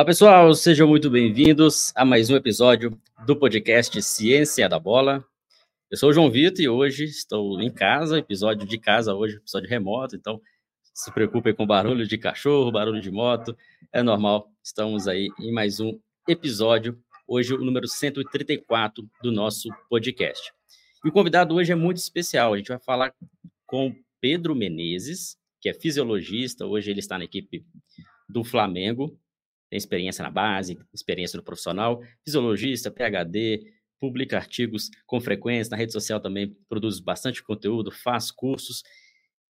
Olá, pessoal, sejam muito bem-vindos a mais um episódio do podcast Ciência da Bola. Eu sou o João Vitor e hoje estou em casa, episódio de casa hoje, episódio remoto, então se preocupem com barulho de cachorro, barulho de moto, é normal. Estamos aí em mais um episódio, hoje o número 134 do nosso podcast. E o convidado hoje é muito especial, a gente vai falar com Pedro Menezes, que é fisiologista, hoje ele está na equipe do Flamengo, tem experiência na base, experiência no profissional, fisiologista, PhD, publica artigos com frequência, na rede social também produz bastante conteúdo, faz cursos,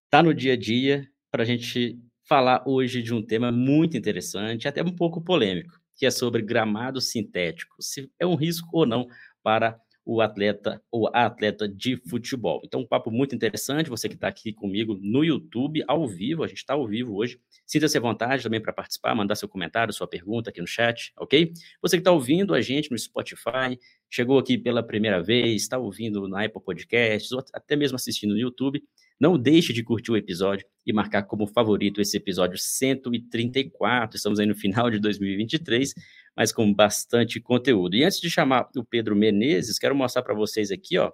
está no dia a dia para a gente falar hoje de um tema muito interessante, até um pouco polêmico, que é sobre gramado sintético, se é um risco ou não para o atleta ou a atleta de futebol. Então, um papo muito interessante. Você que está aqui comigo no YouTube, ao vivo, a gente está ao vivo hoje. Sinta-se à vontade também para participar, mandar seu comentário, sua pergunta aqui no chat, ok? Você que está ouvindo a gente no Spotify, chegou aqui pela primeira vez, está ouvindo na Apple Podcasts, ou até mesmo assistindo no YouTube, não deixe de curtir o episódio e marcar como favorito esse episódio 134. Estamos aí no final de 2023 mas com bastante conteúdo. E antes de chamar o Pedro Menezes, quero mostrar para vocês aqui, ó,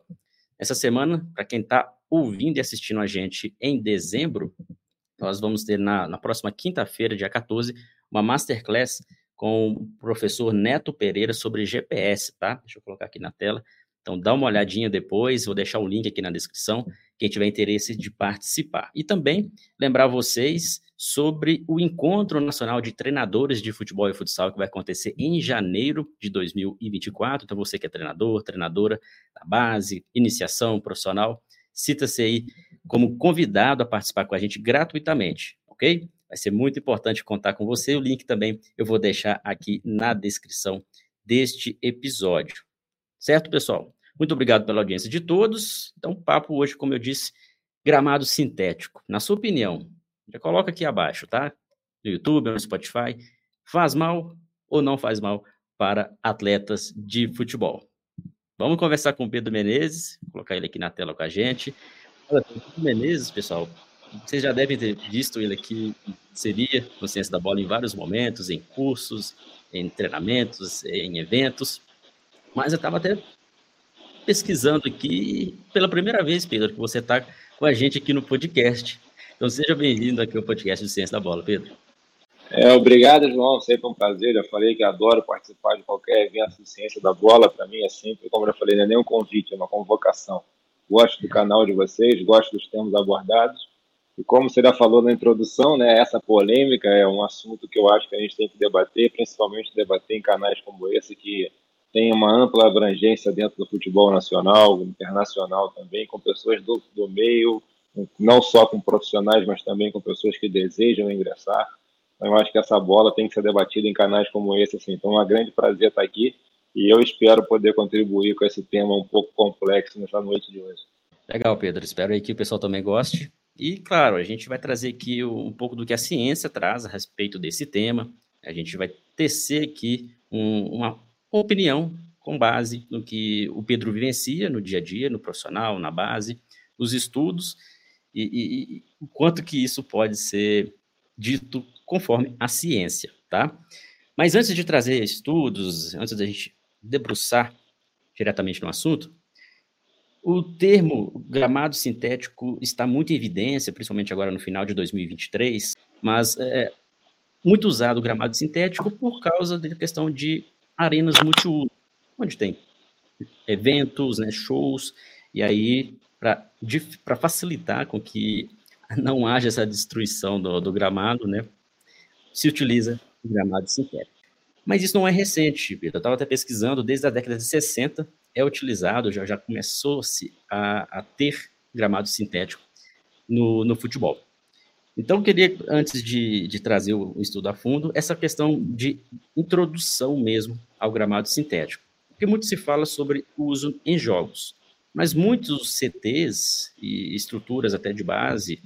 essa semana, para quem está ouvindo e assistindo a gente em dezembro, nós vamos ter na, na próxima quinta-feira, dia 14, uma masterclass com o professor Neto Pereira sobre GPS, tá? Deixa eu colocar aqui na tela. Então, dá uma olhadinha depois, vou deixar o link aqui na descrição, quem tiver interesse de participar. E também lembrar vocês sobre o Encontro Nacional de Treinadores de Futebol e Futsal, que vai acontecer em janeiro de 2024. Então, você que é treinador, treinadora da base, iniciação profissional, cita-se aí como convidado a participar com a gente gratuitamente, ok? Vai ser muito importante contar com você. O link também eu vou deixar aqui na descrição deste episódio. Certo, pessoal? Muito obrigado pela audiência de todos. Então, papo hoje, como eu disse, gramado sintético. Na sua opinião, já coloca aqui abaixo, tá? No YouTube, no Spotify. Faz mal ou não faz mal para atletas de futebol? Vamos conversar com o Pedro Menezes, vou colocar ele aqui na tela com a gente. Olha, Pedro Menezes, pessoal, vocês já devem ter visto ele aqui, seria no Ciência da Bola em vários momentos, em cursos, em treinamentos, em eventos. Mas eu estava até pesquisando aqui, pela primeira vez, Pedro, que você está com a gente aqui no podcast. Então seja bem-vindo aqui ao podcast do Ciência da Bola, Pedro. É, obrigado, João. Sempre um prazer. Já falei que adoro participar de qualquer evento de ciência da bola. Para mim é sempre, como eu falei, não é nem um convite, é uma convocação. Gosto do canal de vocês, gosto dos temas abordados. E como você já falou na introdução, né, essa polêmica é um assunto que eu acho que a gente tem que debater, principalmente debater em canais como esse, que tem uma ampla abrangência dentro do futebol nacional, internacional também, com pessoas do, do meio, não só com profissionais, mas também com pessoas que desejam ingressar. Então, eu acho que essa bola tem que ser debatida em canais como esse. Assim. Então, é um grande prazer estar aqui e eu espero poder contribuir com esse tema um pouco complexo nessa noite de hoje. Legal, Pedro. Espero aí que o pessoal também goste. E, claro, a gente vai trazer aqui um pouco do que a ciência traz a respeito desse tema. A gente vai tecer aqui um, uma opinião com base no que o Pedro vivencia no dia a dia, no profissional, na base, nos estudos e, e, e quanto que isso pode ser dito conforme a ciência, tá? Mas antes de trazer estudos, antes da gente debruçar diretamente no assunto, o termo gramado sintético está muito em evidência, principalmente agora no final de 2023, mas é muito usado o gramado sintético por causa da questão de arenas multiuso, onde tem eventos, né, shows, e aí para facilitar com que não haja essa destruição do, do gramado, né, se utiliza gramado sintético. Mas isso não é recente, Pedro. Eu estava até pesquisando, desde a década de 60 é utilizado, já, já começou-se a, a, ter gramado sintético no, no futebol. Então, eu queria, antes de, de trazer o, o estudo a fundo, essa questão de introdução mesmo ao gramado sintético. Porque muito se fala sobre o uso em jogos. Mas muitos CTs e estruturas até de base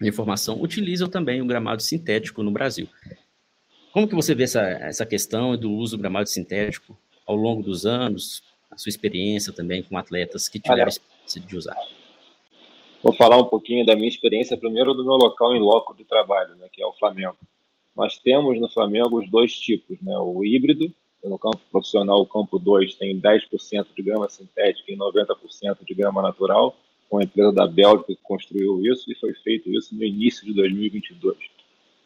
de formação utilizam também o gramado sintético no Brasil. Como que você vê essa, essa questão do uso do gramado sintético ao longo dos anos, a sua experiência também com atletas que tiveram experiência de usar? Vou falar um pouquinho da minha experiência, primeiro do meu local em loco de trabalho, né, que é o Flamengo. nós temos no Flamengo os dois tipos, né? O híbrido, no campo profissional, o campo 2 tem 10% de grama sintética e 90% de grama natural, com a empresa da Bélgica que construiu isso, e foi feito isso no início de 2022.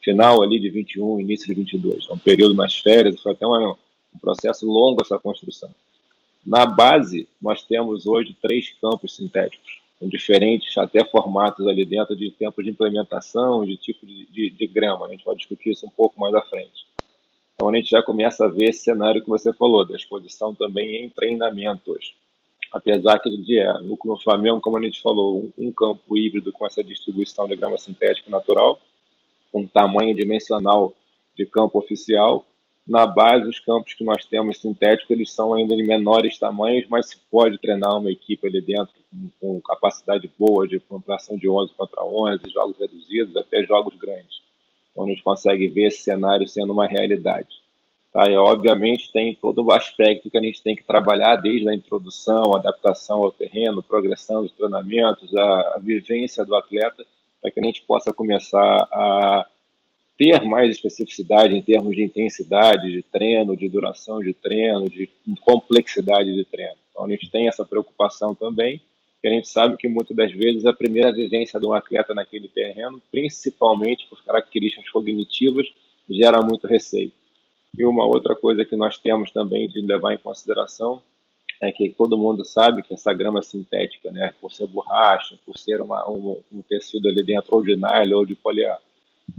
Final ali de 21, início de 22. É um período mais férias, foi até uma, um processo longo essa construção. Na base, nós temos hoje três campos sintéticos, com diferentes até formatos ali dentro de tempo de implementação, de tipo de, de, de grama. A gente pode discutir isso um pouco mais à frente. Então a gente já começa a ver esse cenário que você falou, da exposição também em treinamentos. Apesar que de, é, no, Flamengo, como a gente falou, um, um, campo híbrido com essa distribuição de grama sintética natural, um tamanho dimensional de campo oficial. Na base, os campos que nós temos sintéticos, eles são ainda de menores tamanhos, mas se pode treinar uma equipe ali dentro com, com capacidade boa de pontuação de 11 contra 11, jogos reduzidos, até jogos grandes. Então a gente consegue ver esse cenário sendo uma realidade. Tá? E, obviamente tem todo o aspecto que a gente tem que trabalhar desde a introdução, a adaptação ao terreno, progressão dos treinamentos, a, a vivência do atleta, para que a gente possa começar a ter mais especificidade em termos de intensidade de treino, de duração de treino, de complexidade de treino. Então a gente tem essa preocupação também que a gente sabe que muitas das vezes a primeira vivência de um atleta naquele terreno, principalmente por características cognitivas, gera muito receio. E uma outra coisa que nós temos também de levar em consideração é que todo mundo sabe que essa grama sintética, né, por ser borracha, por ser uma, um, um, tecido ali dentro ou de nylon ou de poliar,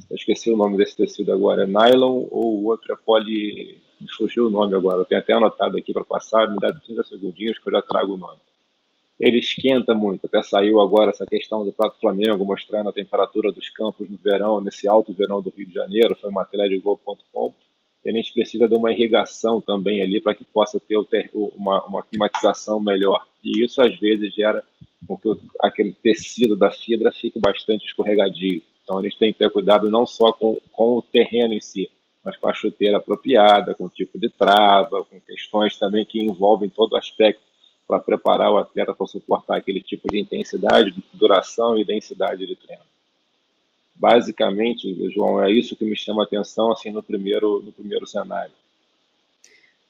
eu esqueci o nome desse tecido agora, é nylon ou o outro é poli, me fugiu o nome agora, eu tenho até anotado aqui para passar, me dá 30 segundinhos que eu já trago o nome ele esquenta muito. Até saiu agora essa questão do Prato Flamengo, mostrando a temperatura dos campos no verão, nesse alto verão do Rio de Janeiro, foi matéria de Globo.com. A gente precisa de uma irrigação também ali para que possa ter uma, uma climatização melhor. E isso, às vezes, gera com que aquele tecido da fibra fique bastante escorregadio. Então, a gente tem que ter cuidado não só com, com o terreno em si, mas com a chuteira apropriada, com o tipo de trava, com questões também que envolvem todo o aspecto para preparar o atleta para suportar aquele tipo de intensidade, duração e densidade de treino. Basicamente, João, é isso que me chama a atenção assim no primeiro no primeiro cenário.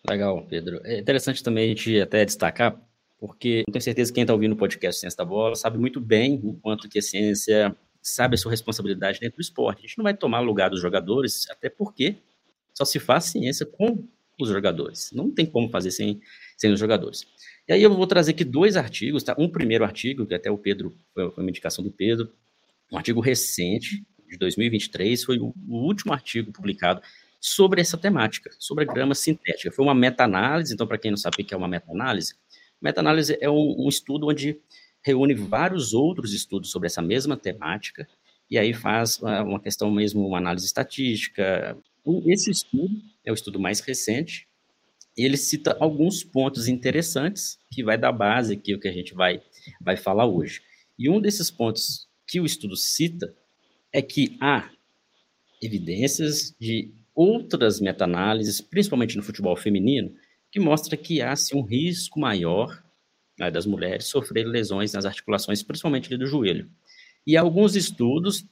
Legal, Pedro. É interessante também a gente até destacar, porque eu tenho certeza que quem está ouvindo o podcast Ciência da Bola sabe muito bem o quanto que a ciência sabe a sua responsabilidade dentro do esporte. A gente não vai tomar lugar dos jogadores, até porque só se faz ciência com os jogadores. Não tem como fazer sem, sem os jogadores. E aí eu vou trazer aqui dois artigos, tá? Um primeiro artigo, que até o Pedro, foi uma indicação do Pedro, um artigo recente, de 2023, foi o, último artigo publicado sobre essa temática, sobre a grama sintética. Foi uma meta-análise, então, para quem não sabe o que é uma meta-análise, meta-análise é um, um estudo onde reúne vários outros estudos sobre essa mesma temática, e aí faz uma questão mesmo, uma análise estatística. Esse estudo é o estudo mais recente, ele cita alguns pontos interessantes que vai dar base aqui o que a gente vai, vai falar hoje. E um desses pontos que o estudo cita é que há evidências de outras meta-análises, principalmente no futebol feminino, que mostra que há um risco maior né, das mulheres sofrerem lesões nas articulações, principalmente do joelho. E alguns estudos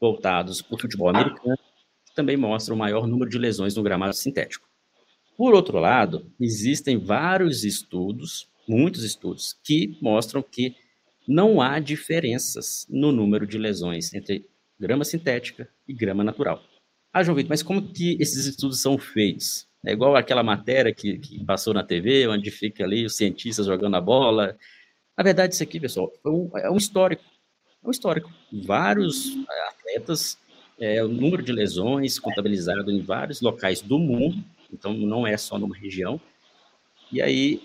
voltados para o futebol americano também mostram o maior número de lesões no gramado sintético. Por outro lado, existem vários estudos, muitos estudos, que mostram que não há diferenças no número de lesões entre grama sintética e grama natural. Ah, João Vitor, mas como que esses estudos são feitos? É igual aquela matéria que, que passou na TV, onde fica ali os cientistas jogando a bola. Na verdade, isso aqui, pessoal, é um, é um histórico. É um histórico. Vários atletas, é, o número de lesões contabilizado em vários locais do mundo, então não é só numa região. E aí,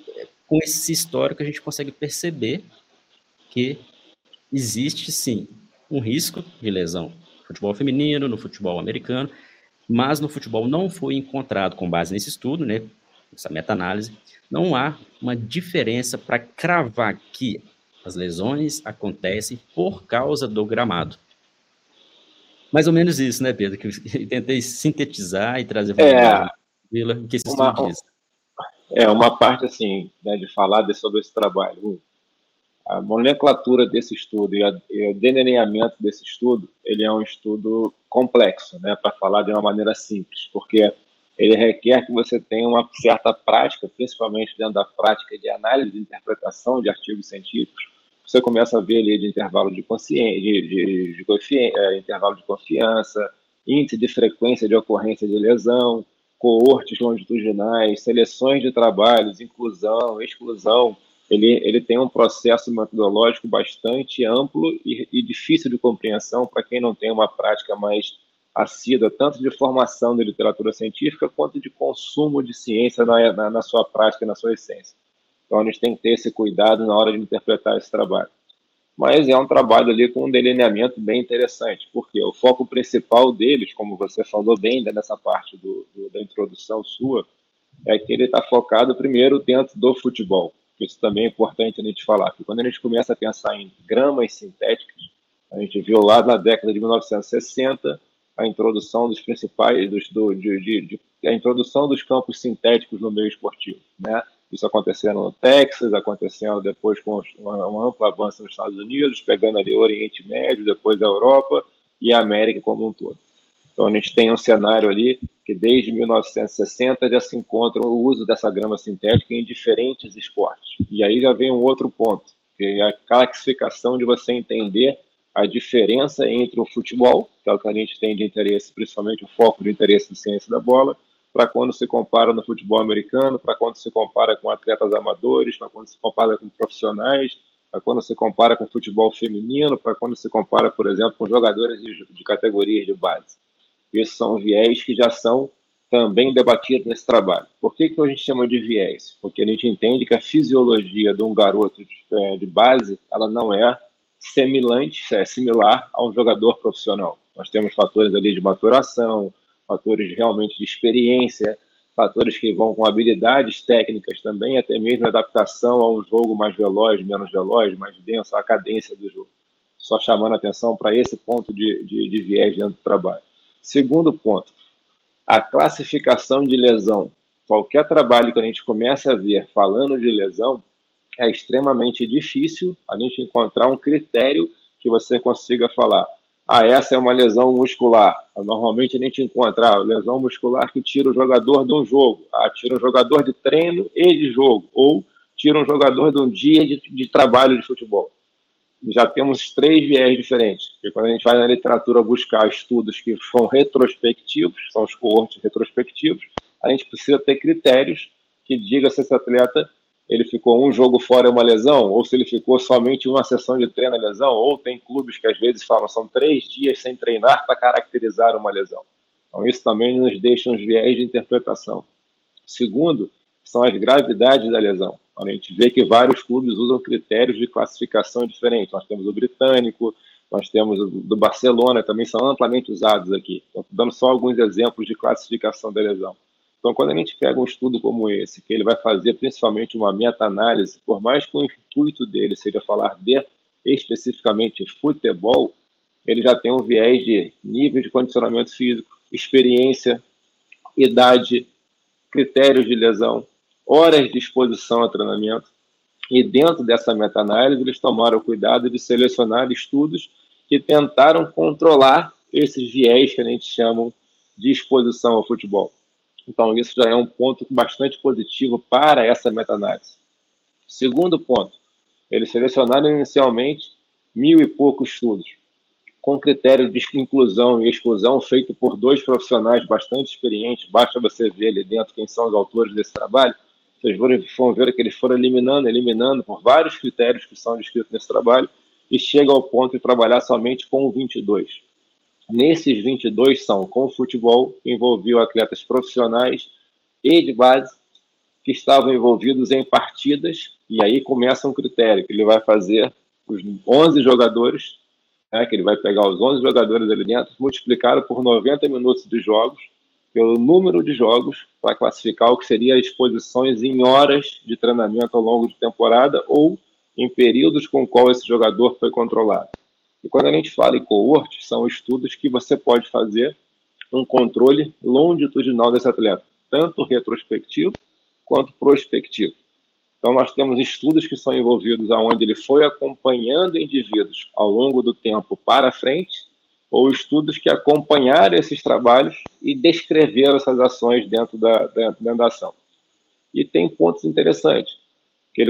com esse histórico, a gente consegue perceber que existe sim um risco de lesão no futebol feminino, no futebol americano, mas no futebol não foi encontrado, com base nesse estudo, né, essa meta-análise, não há uma diferença para cravar que as lesões acontecem por causa do gramado. Mais ou menos isso, né, Pedro? Que eu tentei sintetizar e trazer para é, Vila, o que esse uma, diz? É, uma parte, assim, né, de falar de, sobre esse trabalho. a nomenclatura desse estudo e, a, e, o delineamento desse estudo, ele é um estudo complexo, né, para falar de uma maneira simples, porque ele requer que você tenha uma certa prática, principalmente dentro da prática de análise e interpretação de artigos científicos. Você começa a ver ali de intervalo de consciência, de, de, de, de é, intervalo de confiança, índice de frequência de ocorrência de lesão, coortes longitudinais, seleções de trabalhos, inclusão, exclusão, ele, ele tem um processo metodológico bastante amplo e, e difícil de compreensão para quem não tem uma prática mais assídua, tanto de formação de literatura científica quanto de consumo de ciência na, na, na sua prática, na sua essência. Então, a gente tem que ter esse cuidado na hora de interpretar esse trabalho. Mas é um trabalho ali com um delineamento bem interessante, porque o foco principal deles, como você falou bem nessa parte do, do, da introdução sua, é que ele está focado primeiro dentro do futebol isso também é importante a gente falar, que quando a gente começa a pensar em gramas sintéticas, a gente viu lá na década de 1960 a introdução dos principais, dos, do, de, de, de, a introdução dos campos sintéticos no meio esportivo, né? Isso acontecendo no Texas, acontecendo depois com um amplo avanço nos Estados Unidos, pegando ali o Oriente Médio, depois a Europa e a América como um todo. Então a gente tem um cenário ali que desde 1960 já se encontra o uso dessa grama sintética em diferentes esportes. E aí já vem um outro ponto, que é a classificação de você entender a diferença entre o futebol, que é o que a gente tem de interesse, principalmente o foco de interesse de ciência da bola, para quando se compara no futebol americano, para quando se compara com atletas amadores, para quando se compara com profissionais, para quando se compara com futebol feminino, para quando se compara, por exemplo, com jogadores de, de categorias de base. Esses são viés que já são também debatidos nesse trabalho. Por que, que a gente chama de viés? Porque a gente entende que a fisiologia de um garoto de, é, de base ela não é semelhante, é similar a um jogador profissional. Nós temos fatores ali de maturação, fatores realmente de experiência, fatores que vão com habilidades técnicas também, até mesmo adaptação a um jogo mais veloz, menos veloz, mais denso, a cadência do jogo. Só chamando atenção para esse ponto de, de, de viés dentro do trabalho. Segundo ponto, a classificação de lesão. Qualquer trabalho que a gente comece a ver falando de lesão, é extremamente difícil a gente encontrar um critério que você consiga falar. Ah, essa é uma lesão muscular. Normalmente a gente encontra a lesão muscular que tira o jogador de um jogo. Ah, tira um jogador de treino e de jogo. Ou tira um jogador de um dia de, de trabalho de futebol já temos três viés diferentes. Porque quando a gente vai na literatura buscar estudos que são retrospectivos, são os coortes retrospectivos, a gente precisa ter critérios que diga se esse atleta ele ficou um jogo fora uma lesão, ou se ele ficou somente uma sessão de treino lesão, ou tem clubes que às vezes falam são três dias sem treinar para caracterizar uma lesão. Então isso também nos deixa uns viés de interpretação. Segundo, são as gravidades da lesão. A gente vê que vários clubes usam critérios de classificação diferentes. Nós temos o britânico, nós temos o do Barcelona, também são amplamente usados aqui. Estou dando só alguns exemplos de classificação da lesão. Então, quando a gente pega um estudo como esse, que ele vai fazer principalmente uma meta-análise, por mais que o intuito dele seja falar de especificamente futebol, ele já tem um viés de nível de condicionamento físico, experiência, idade, critérios de lesão, horas de exposição a treinamento. E dentro dessa meta-análise, eles tomaram o cuidado de selecionar estudos que tentaram controlar esses viés que a gente chama de exposição ao futebol. Então, isso já é um ponto bastante positivo para essa meta-análise. Segundo ponto, eles selecionaram inicialmente mil e poucos estudos, com critério de inclusão e exclusão feito por dois profissionais bastante experientes. Basta você ver ali dentro quem são os autores desse trabalho vocês vão ver que eles foram eliminando, eliminando por vários critérios que são descritos nesse trabalho e chega ao ponto de trabalhar somente com 22. Nesses 22 são com futebol, que envolveu atletas profissionais e de base que estavam envolvidos em partidas, e aí começa um critério, que ele vai fazer os 11 jogadores, né, que ele vai pegar os 11 jogadores ali dentro, multiplicado por 90 minutos de jogos, pelo número de jogos para classificar o que seria exposições em horas de treinamento ao longo de temporada ou em períodos com qual esse jogador foi controlado. E quando a gente fala em coorte, são estudos que você pode fazer um controle longitudinal desse atleta, tanto retrospectivo quanto prospectivo. Então, nós temos estudos que são envolvidos aonde ele foi acompanhando indivíduos ao longo do tempo para frente, ou estudos que acompanharam esses trabalhos e descreveram essas ações dentro da, dentro da ação. E tem pontos interessantes.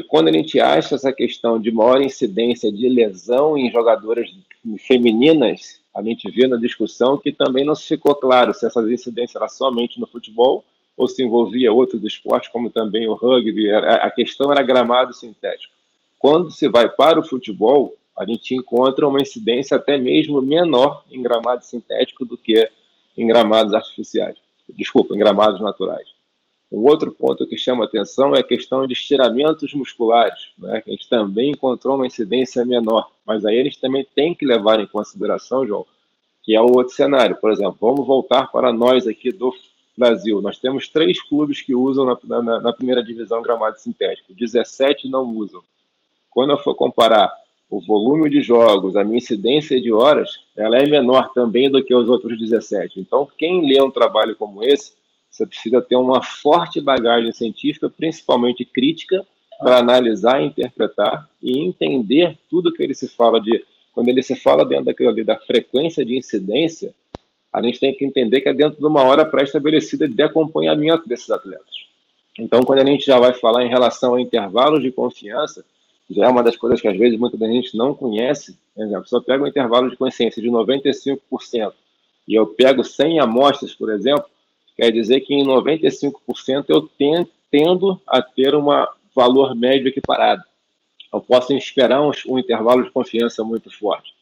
Quando a gente acha essa questão de maior incidência de lesão em jogadoras femininas, a gente vê na discussão que também não se ficou claro se essas incidências eram somente no futebol ou se envolvia outros esportes, como também o rugby. A questão era gramado sintético. Quando se vai para o futebol, a gente encontra uma incidência até mesmo menor em gramado sintético do que em gramados artificiais. Desculpa, em gramados naturais. Um outro ponto que chama atenção é a questão de estiramentos musculares, né? a gente também encontrou uma incidência menor, mas aí eles também têm que levar em consideração, João, que é o outro cenário. Por exemplo, vamos voltar para nós aqui do Brasil. Nós temos três clubes que usam na, na, na primeira divisão gramado sintético, 17 não usam. Quando eu for comparar o volume de jogos, a minha incidência de horas, ela é menor também do que os outros 17. Então, quem lê um trabalho como esse, você precisa ter uma forte bagagem científica, principalmente crítica, para analisar, interpretar e entender tudo que ele se fala de. Quando ele se fala dentro daquilo ali, da frequência de incidência, a gente tem que entender que é dentro de uma hora pré-estabelecida de acompanhamento desses atletas. Então, quando a gente já vai falar em relação a intervalos de confiança, já é uma das coisas que às vezes muita gente não conhece. Por exemplo, se eu pego um intervalo de consciência de 95% e eu pego 100 amostras, por exemplo, quer dizer que em 95% eu tendo a ter um valor médio equiparado. Eu posso esperar um, um intervalo de confiança muito forte.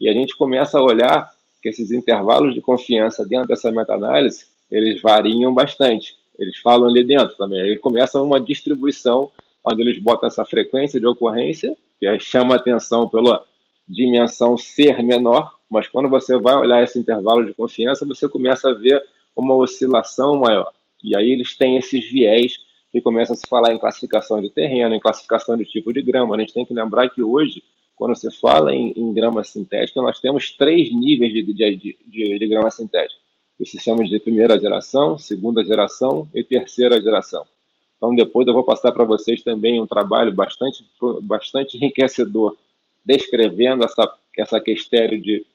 E a gente começa a olhar que esses intervalos de confiança dentro dessa meta-análise, eles variam bastante. Eles falam ali dentro também. Aí começa uma distribuição onde eles botam essa frequência de ocorrência, que chama atenção pela dimensão ser menor, mas quando você vai olhar esse intervalo de confiança, você começa a ver uma oscilação maior. E aí eles têm esses viés que começam a se falar em classificação de terreno, em classificação de tipo de grama. A gente tem que lembrar que hoje quando se fala em, em grama sintética, nós temos três níveis de, de, de, de grama sintética. Os sistemas de primeira geração, segunda geração e terceira geração. Então, depois eu vou passar para vocês também um trabalho bastante, bastante enriquecedor, descrevendo essa, essa questão de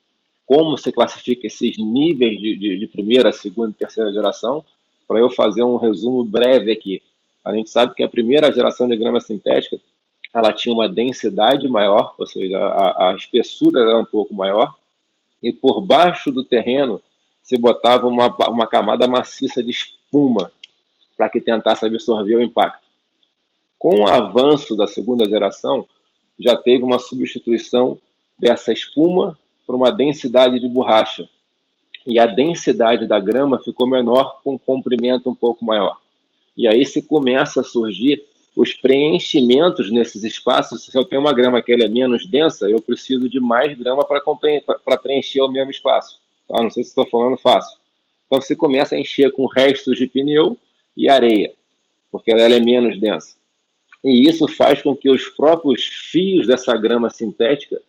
como se classifica esses níveis de, de, de primeira, segunda e terceira geração, para eu fazer um resumo breve aqui. A gente sabe que a primeira geração de grama sintética ela tinha uma densidade maior, ou seja, a, a espessura era um pouco maior, e por baixo do terreno se botava uma, uma camada maciça de espuma para que tentasse absorver o impacto. Com o avanço da segunda geração, já teve uma substituição dessa espuma por uma densidade de borracha. E a densidade da grama ficou menor com um comprimento um pouco maior. E aí se começa a surgir os preenchimentos nesses espaços, se eu tenho uma grama que é menos densa, eu preciso de mais grama para preencher o mesmo espaço. Tá? Não sei se estou falando fácil. Então você começa a encher com restos de pneu e areia, porque ela é menos densa. E isso faz com que os próprios fios dessa grama sintética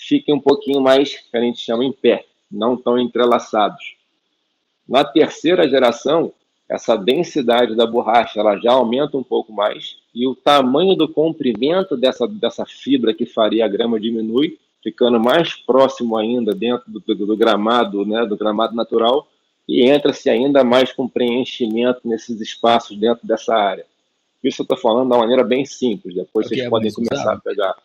fiquem um pouquinho mais, que a gente chama em pé, não tão entrelaçados. Na terceira geração, essa densidade da borracha ela já aumenta um pouco mais e o tamanho do comprimento dessa, dessa fibra que faria a grama diminui, ficando mais próximo ainda dentro do, do, do gramado, né, do gramado natural, e entra-se ainda mais com preenchimento nesses espaços dentro dessa área. Isso eu estou falando de uma maneira bem simples, depois vocês é podem começar a pegar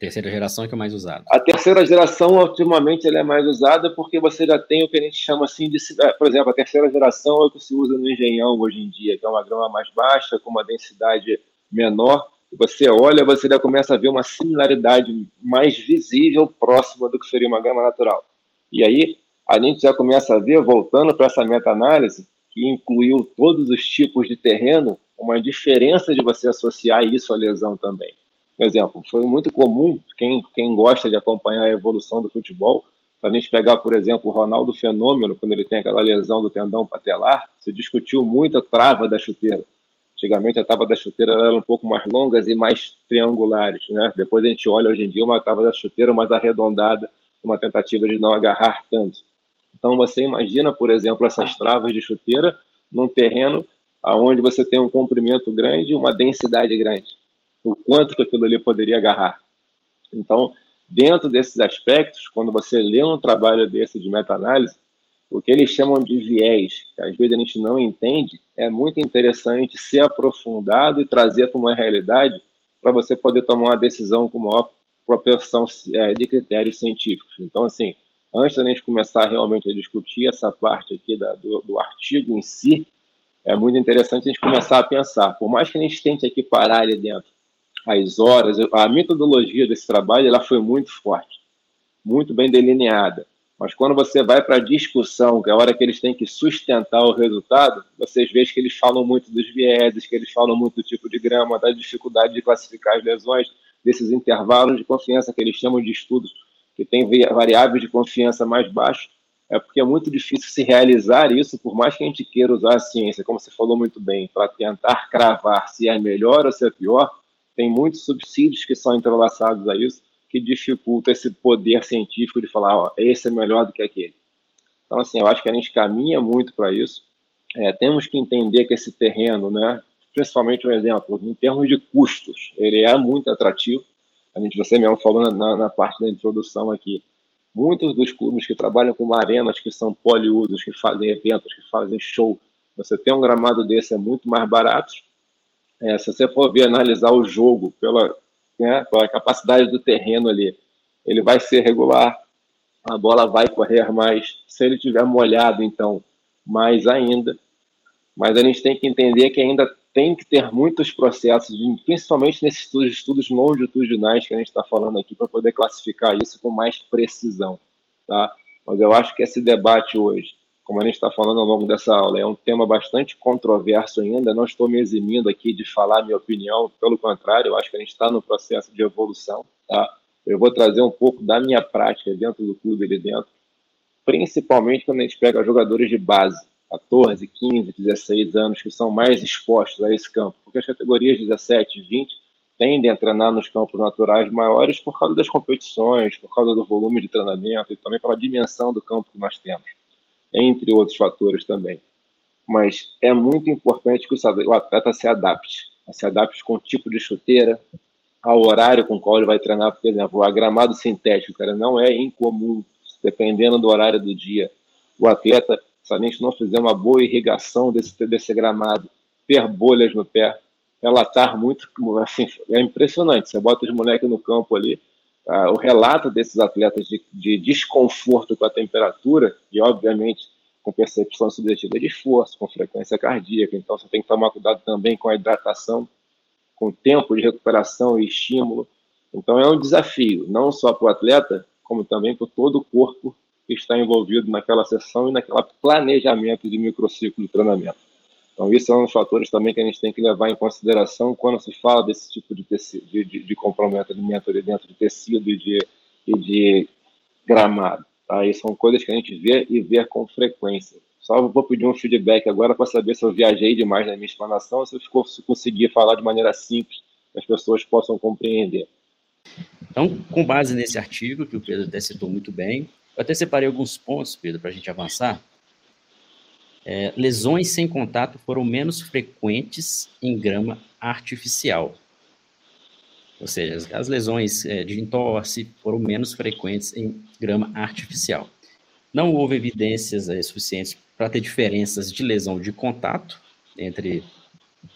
terceira geração que é mais usada. A terceira geração, ultimamente, ela é mais usada porque você já tem o que a gente chama assim de. É, por exemplo, a terceira geração é o que se usa no engenhão hoje em dia, que é uma grama mais baixa, com uma densidade menor. Você olha, você já começa a ver uma similaridade mais visível, próxima do que seria uma grama natural. E aí, a gente já começa a ver, voltando para essa meta-análise, que incluiu todos os tipos de terreno, uma diferença de você associar isso à lesão também. Por exemplo, foi muito comum, quem, quem gosta de acompanhar a evolução do futebol, para a gente pegar, por exemplo, o Ronaldo Fenômeno, quando ele tem aquela lesão do tendão patelar, se discutiu muito a trava da chuteira. Antigamente a trava da chuteira era um pouco mais longas e mais triangulares, né? Depois a gente olha hoje em dia uma trava da chuteira mais arredondada, uma tentativa de não agarrar tanto. Então você imagina, por exemplo, essas travas de chuteira num terreno onde você tem um comprimento grande e uma densidade grande. O quanto que aquilo ali poderia agarrar. Então, dentro desses aspectos, quando você lê um trabalho desse de meta-análise, o que eles chamam de viés, que às vezes a gente não entende, é muito interessante ser aprofundado e trazer para uma realidade para você poder tomar uma decisão com maior proporção é, de critérios científicos. Então, assim, antes da gente começar realmente a discutir essa parte aqui da, do, do artigo em si, é muito interessante a gente começar a pensar. Por mais que a gente tente aqui parar ali dentro as horas, a metodologia desse trabalho ela foi muito forte, muito bem delineada. Mas quando você vai para a discussão, que é a hora que eles têm que sustentar o resultado, vocês veem que eles falam muito dos vieses, que eles falam muito do tipo de grama, da dificuldade de classificar as lesões, desses intervalos de confiança que eles chamam de estudos, que tem variáveis de confiança mais baixos, é porque é muito difícil se realizar isso, por mais que a gente queira usar a ciência, como você falou muito bem, para tentar cravar se é melhor ou se é pior, tem muitos subsídios que são entrelaçados a isso, que dificulta esse poder científico de falar, ó, esse é melhor do que aquele. Então, assim, eu acho que a gente caminha muito para isso. É, temos que entender que esse terreno, né, principalmente um exemplo, em termos de custos, ele é muito atrativo. A gente, você mesmo falou na, na parte da introdução aqui, muitos dos clubes que trabalham com arenas que são poliusos, que fazem eventos, que fazem show, você tem um gramado desse é muito mais barato. É, se você for ver, analisar o jogo pela, né, pela capacidade do terreno ali, ele vai ser regular, a bola vai correr mais. Se ele tiver molhado, então, mais ainda. Mas a gente tem que entender que ainda tem que ter muitos processos, principalmente nesses estudos, estudos longitudinais que a gente está falando aqui, para poder classificar isso com mais precisão. Tá? Mas eu acho que esse debate hoje, como a gente está falando ao longo dessa aula, é um tema bastante controverso ainda. Não estou me eximindo aqui de falar minha opinião, pelo contrário, acho que a gente está no processo de evolução. Tá? Eu vou trazer um pouco da minha prática dentro do clube ali dentro, principalmente quando a gente pega jogadores de base, 14, 15, 16 anos, que são mais expostos a esse campo, porque as categorias 17 e 20 tendem a treinar nos campos naturais maiores por causa das competições, por causa do volume de treinamento e também pela dimensão do campo que nós temos entre outros fatores também. Mas é muito importante que o atleta se adapte, se adapte com o tipo de chuteira, ao horário com o qual ele vai treinar, por exemplo, o agramado sintético, cara, não é incomum, dependendo do horário do dia. O atleta, se a gente não fizer uma boa irrigação desse, desse gramado, ter bolhas no pé, relatar muito, assim, é impressionante. Você bota os moleques no campo ali, o relato desses atletas de, de, desconforto com a temperatura, e obviamente com percepção subjetiva de esforço, com frequência cardíaca, então você tem que tomar cuidado também com a hidratação, com tempo de recuperação e estímulo. Então é um desafio, não só para o atleta, como também para todo o corpo que está envolvido naquela sessão e naquele planejamento de microciclo de treinamento. Então, isso é um dos fatores também que a gente tem que levar em consideração quando se fala desse tipo de, tecido, de, de, de dentro de tecido e de, e de gramado. Tá? E são coisas que a gente vê e vê com frequência. Só vou pedir um feedback agora para saber se eu viajei demais na minha explanação ou se eu ficou, se conseguir falar de maneira simples que as pessoas possam compreender. Então, com base nesse artigo, que o Pedro até citou muito bem, eu até separei alguns pontos, Pedro, para a gente avançar. É, lesões sem contato foram menos frequentes em grama artificial. Ou seja, as lesões é, de entorse foram menos frequentes em grama artificial. Não houve evidências é, suficientes para ter diferenças de lesão de contato entre,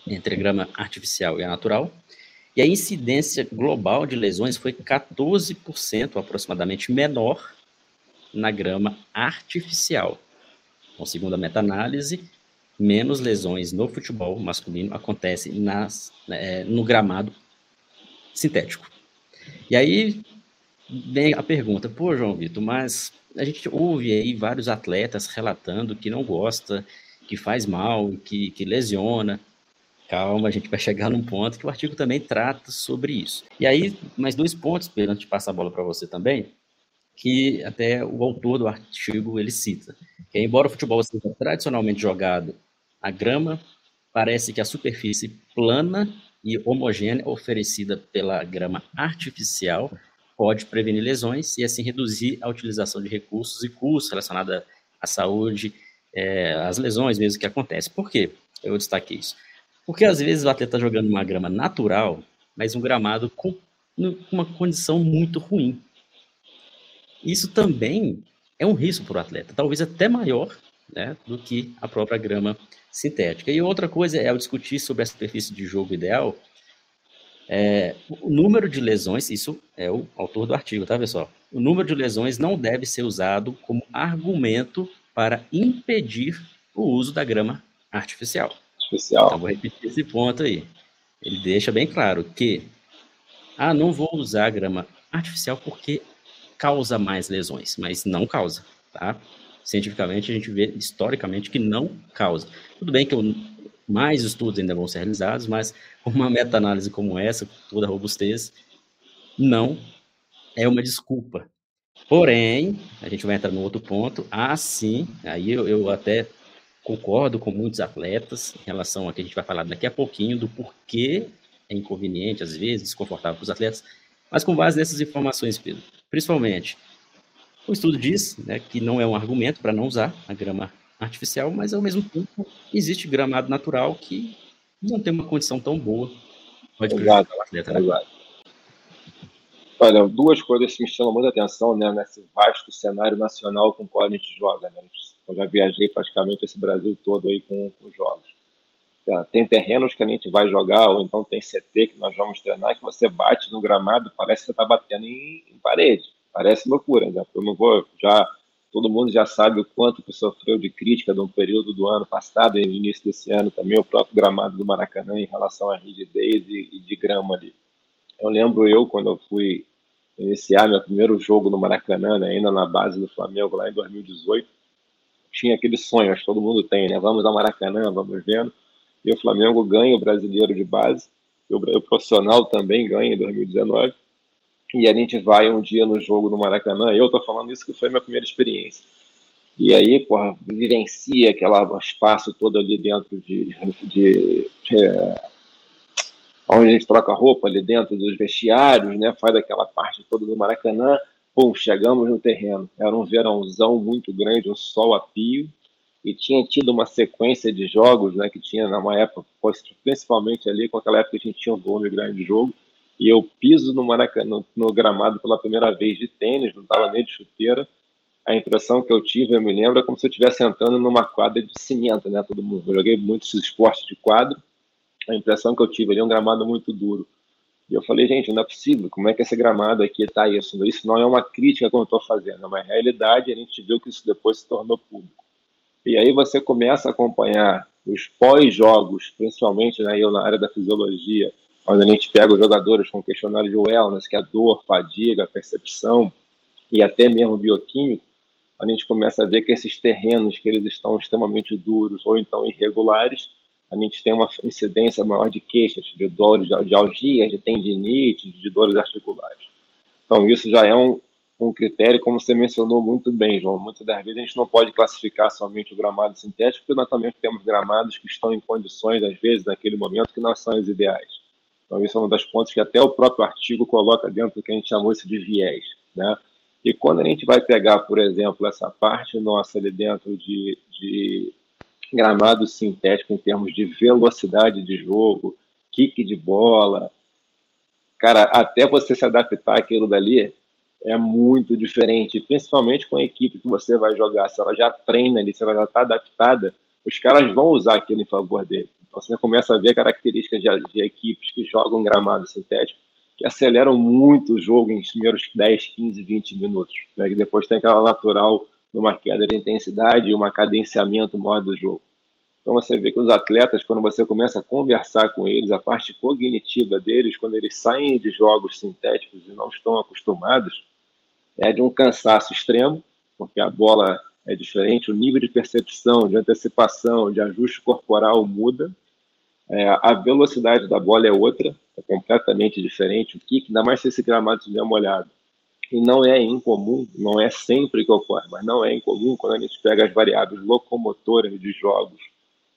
entre a grama artificial e a natural. E a incidência global de lesões foi 14% aproximadamente menor na grama artificial. Então, segundo a meta-análise, menos lesões no futebol masculino acontecem nas, é, no gramado sintético. E aí vem a pergunta, pô, João Vitor, mas a gente ouve aí vários atletas relatando que não gosta, que faz mal, que, que lesiona. Calma, a gente vai chegar num ponto que o artigo também trata sobre isso. E aí, mais dois pontos, Pedro, antes de passar a bola para você também que até o autor do artigo ele cita. Que embora o futebol seja tradicionalmente jogado a grama, parece que a superfície plana e homogênea oferecida pela grama artificial pode prevenir lesões e assim reduzir a utilização de recursos e custos relacionados à saúde, é, às lesões mesmo que acontecem. Por quê? Eu destaquei isso. Porque às vezes o atleta está jogando uma grama natural mas um gramado com uma condição muito ruim. Isso também é um risco para o atleta, talvez até maior né, do que a própria grama sintética. E outra coisa é ao discutir sobre a superfície de jogo ideal, é, o número de lesões, isso é o autor do artigo, tá, pessoal? O número de lesões não deve ser usado como argumento para impedir o uso da grama artificial. Artificial. Então, vou repetir esse ponto aí. Ele deixa bem claro que, ah, não vou usar a grama artificial porque causa mais lesões, mas não causa, tá? Cientificamente, a gente vê historicamente que não causa. Tudo bem que eu mais estudos ainda vão ser realizados, mas uma meta-análise como essa, toda a robustez, não é uma desculpa. Porém, a gente vai entrar no outro ponto. Ah, sim, aí eu, eu até concordo com muitos atletas em relação a que a gente vai falar daqui a pouquinho do porquê é inconveniente, às vezes, desconfortável para os atletas, mas com base nessas informações, Pedro. Principalmente, o estudo diz né, que não é um argumento para não usar a grama artificial, mas ao mesmo tempo existe gramado natural que não tem uma condição tão boa. Pode o atleta, né? Exato. Olha, duas coisas que me chamam muita atenção né, nesse vasto cenário nacional com o qual a gente joga. Né? Eu já viajei praticamente esse Brasil todo aí com, com jogos. Tem terrenos que a gente vai jogar, ou então tem CT que nós vamos treinar, que você bate no gramado, parece que você está batendo em, em, parede. Parece loucura. Né? Eu não vou já todo mundo já sabe o quanto que sofreu de crítica no período do ano passado e no início desse ano também, o próprio gramado do Maracanã em relação à rigidez e, e de grama ali. Eu lembro eu, quando eu fui iniciar meu primeiro jogo no Maracanã, né, ainda na base do Flamengo, lá em 2018, tinha aquele sonho, acho que todo mundo tem, né? Vamos ao Maracanã, vamos vendo. E o Flamengo ganha o brasileiro de base, e o profissional também ganha em 2019 e a gente vai um dia no jogo no Maracanã. Eu tô falando isso que foi minha primeira experiência. E aí, porra, vivencia aquele espaço todo ali dentro de, de, de é, onde a gente troca roupa ali dentro dos vestiários, né? Faz aquela parte toda do Maracanã. Pum, chegamos no terreno. Era um verãozão muito grande, um sol a pio. E tinha tido uma sequência de jogos, né? Que tinha numa época, principalmente ali, com aquela época que a gente tinha um volume grande de jogo e eu piso no, Maracanã, no, no gramado pela primeira vez de tênis, não estava nem de chuteira, a impressão que eu tive, eu me lembro, é como se eu estivesse entrando numa quadra de cimento, né? Todo mundo. Eu joguei muitos esportes de quadro, a impressão que eu tive ali é um gramado muito duro. E eu falei, gente, não é possível, como é que esse gramado aqui está isso? Isso não é uma crítica como eu estou fazendo, é uma realidade, a gente viu que isso depois se tornou público. E aí você começa a acompanhar os pós-jogos, principalmente né, eu na área da fisiologia, quando a gente pega os jogadores com questionário de wellness, que é dor, fadiga, percepção e até mesmo bioquímico, a gente começa a ver que esses terrenos que eles estão extremamente duros ou então irregulares, a gente tem uma incidência maior de queixas, de dores, de algias, de tendinite, de dores articulares. Então, isso já é um, um critério, como você mencionou muito bem, João. Muitas das vezes a gente não pode classificar somente o gramado sintético, porque nós também temos gramados que estão em condições, às vezes, naquele momento, que não são as ideais. Então, isso é uma das pontos que até o próprio artigo coloca dentro do que a gente chamou isso de viés. Né? E quando a gente vai pegar, por exemplo, essa parte nossa ali dentro de, de gramado sintético em termos de velocidade de jogo, kick de bola, cara, até você se adaptar àquilo dali é muito diferente, principalmente com a equipe que você vai jogar. Se ela já treina ali, se ela já está adaptada, os caras vão usar aquilo em favor dele. Você começa a ver características de, de equipes que jogam gramado sintético que aceleram muito o jogo em primeiros 10, 15, 20 minutos. Né? Que depois tem aquela natural numa queda de intensidade e um cadenciamento maior do jogo. Então você vê que os atletas, quando você começa a conversar com eles, a parte cognitiva deles, quando eles saem de jogos sintéticos e não estão acostumados, é de um cansaço extremo, porque a bola é diferente, o nível de percepção, de antecipação, de ajuste corporal muda, é, a velocidade da bola é outra, é completamente diferente. O kick, ainda mais se esse gramado estiver molhado. E não é incomum, não é sempre que ocorre, mas não é incomum quando a gente pega as variáveis locomotoras de jogos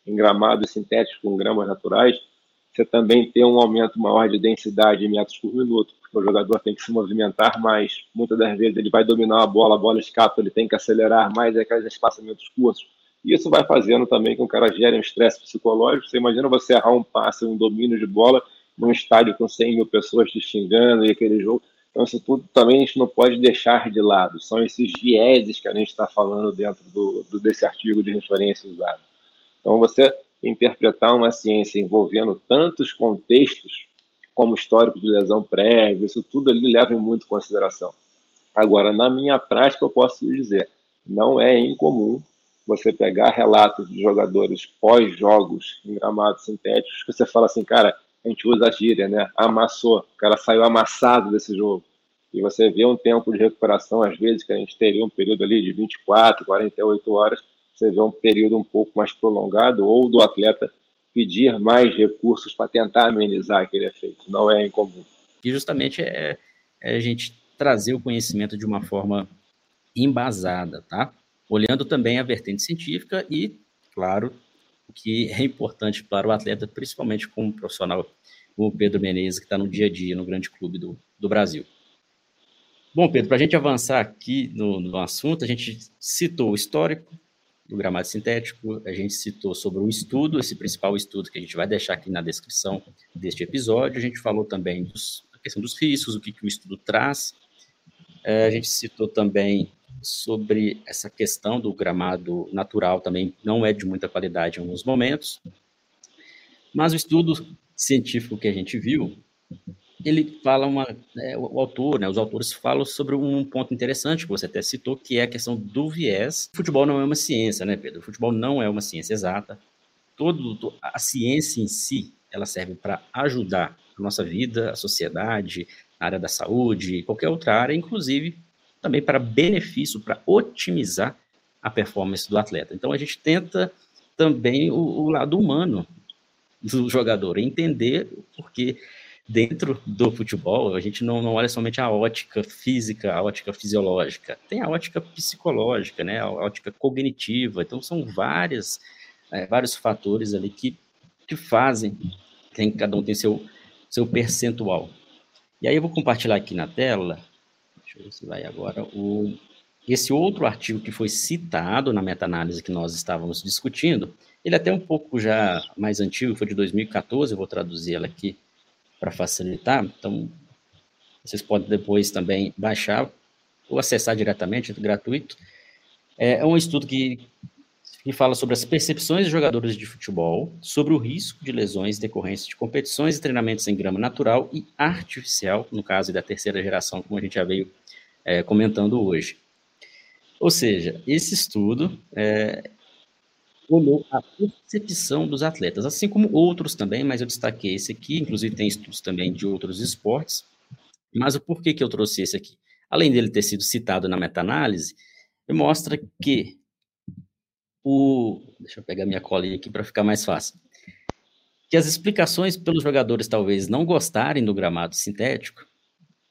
em gramados sintéticos com gramas naturais, você também tem um aumento maior de densidade em metros por minuto, porque o jogador tem que se movimentar mais. Muitas das vezes ele vai dominar a bola, a bola escapa, ele tem que acelerar mais, é aqueles espaçamentos curtos isso vai fazendo também com que o cara gere um estresse psicológico. Você imagina você errar um passe, um domínio de bola num estádio com 100 mil pessoas te xingando e aquele jogo. Então, isso tudo também a gente não pode deixar de lado. São esses vieses que a gente está falando dentro do, do, desse artigo de referência usado. Então, você interpretar uma ciência envolvendo tantos contextos, como histórico de lesão prévia, isso tudo ali leva em muito consideração. Agora, na minha prática, eu posso dizer, não é incomum você pegar relatos de jogadores pós-jogos em gramados sintéticos, que você fala assim, cara, a gente usa a gíria, né? Amassou, o cara saiu amassado desse jogo. E você vê um tempo de recuperação, às vezes, que a gente teria um período ali de 24, 48 horas, você vê um período um pouco mais prolongado, ou do atleta pedir mais recursos para tentar amenizar aquele efeito. Não é incomum. E justamente é, é a gente trazer o conhecimento de uma forma embasada, tá? Olhando também a vertente científica e, claro, o que é importante para o atleta, principalmente como profissional como o Pedro Menezes, que está no dia a dia no grande clube do, do Brasil. Bom, Pedro, para a gente avançar aqui no, no assunto, a gente citou o histórico do gramado sintético, a gente citou sobre o estudo, esse principal estudo que a gente vai deixar aqui na descrição deste episódio, a gente falou também dos, da questão dos riscos, o que, que o estudo traz, é, a gente citou também sobre essa questão do gramado natural também não é de muita qualidade em alguns momentos, mas o estudo científico que a gente viu, ele fala uma, é, o autor, né, os autores falam sobre um ponto interessante que você até citou, que é a questão do viés. O futebol não é uma ciência, né, Pedro? O futebol não é uma ciência exata. Todo, a ciência em si, ela serve para ajudar a nossa vida, a sociedade, a área da saúde, qualquer outra área, inclusive também para benefício, para otimizar a performance do atleta. Então a gente tenta também o, o lado humano do jogador, entender porque dentro do futebol a gente não, não olha somente a ótica física, a ótica fisiológica, tem a ótica psicológica, né, a ótica cognitiva. Então são várias, é, vários fatores ali que, que fazem, tem, cada um tem seu, seu percentual. E aí eu vou compartilhar aqui na tela Deixa eu ver se vai agora. O, esse outro artigo que foi citado na meta-análise que nós estávamos discutindo, ele é até um pouco já mais antigo, foi de 2014, eu vou traduzir ela aqui para facilitar. Então, vocês podem depois também baixar ou acessar diretamente, é gratuito. É um estudo que, que fala sobre as percepções de jogadores de futebol, sobre o risco de lesões decorrentes de competições e treinamentos em grama natural e artificial, no caso da terceira geração, como a gente já veio é, comentando hoje. Ou seja, esse estudo é, olhou a percepção dos atletas, assim como outros também, mas eu destaquei esse aqui, inclusive tem estudos também de outros esportes. Mas o porquê que eu trouxe esse aqui? Além dele ter sido citado na meta-análise, mostra que o. Deixa eu pegar minha colinha aqui para ficar mais fácil. Que as explicações pelos jogadores talvez não gostarem do gramado sintético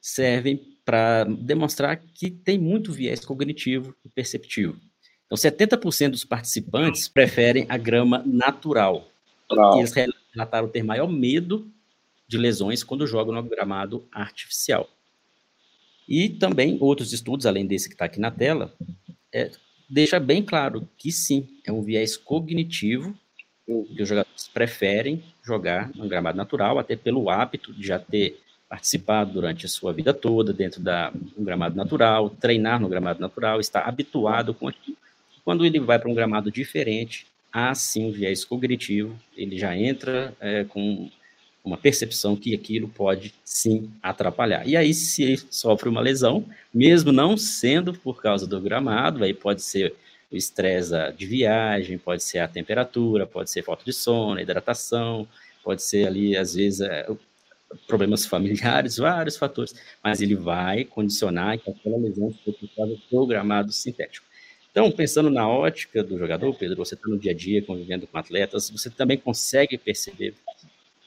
servem para demonstrar que tem muito viés cognitivo e perceptivo. Então, 70% dos participantes preferem a grama natural. E eles relataram ter maior medo de lesões quando jogam no gramado artificial. E também outros estudos, além desse que está aqui na tela, é, deixa bem claro que sim, é um viés cognitivo que os jogadores preferem jogar no gramado natural, até pelo hábito de já ter participado durante a sua vida toda dentro da, um gramado natural, treinar no gramado natural, estar habituado com aquilo. Quando ele vai para um gramado diferente, há sim um viés cognitivo, ele já entra é, com uma percepção que aquilo pode sim atrapalhar. E aí, se ele sofre uma lesão, mesmo não sendo por causa do gramado, aí pode ser o estresse de viagem, pode ser a temperatura, pode ser falta de sono, hidratação, pode ser ali, às vezes, é, problemas familiares, vários fatores, mas ele vai condicionar que aquela lesão foi por causa do programado sintético. Então, pensando na ótica do jogador, Pedro, você está no dia a dia convivendo com atletas, você também consegue perceber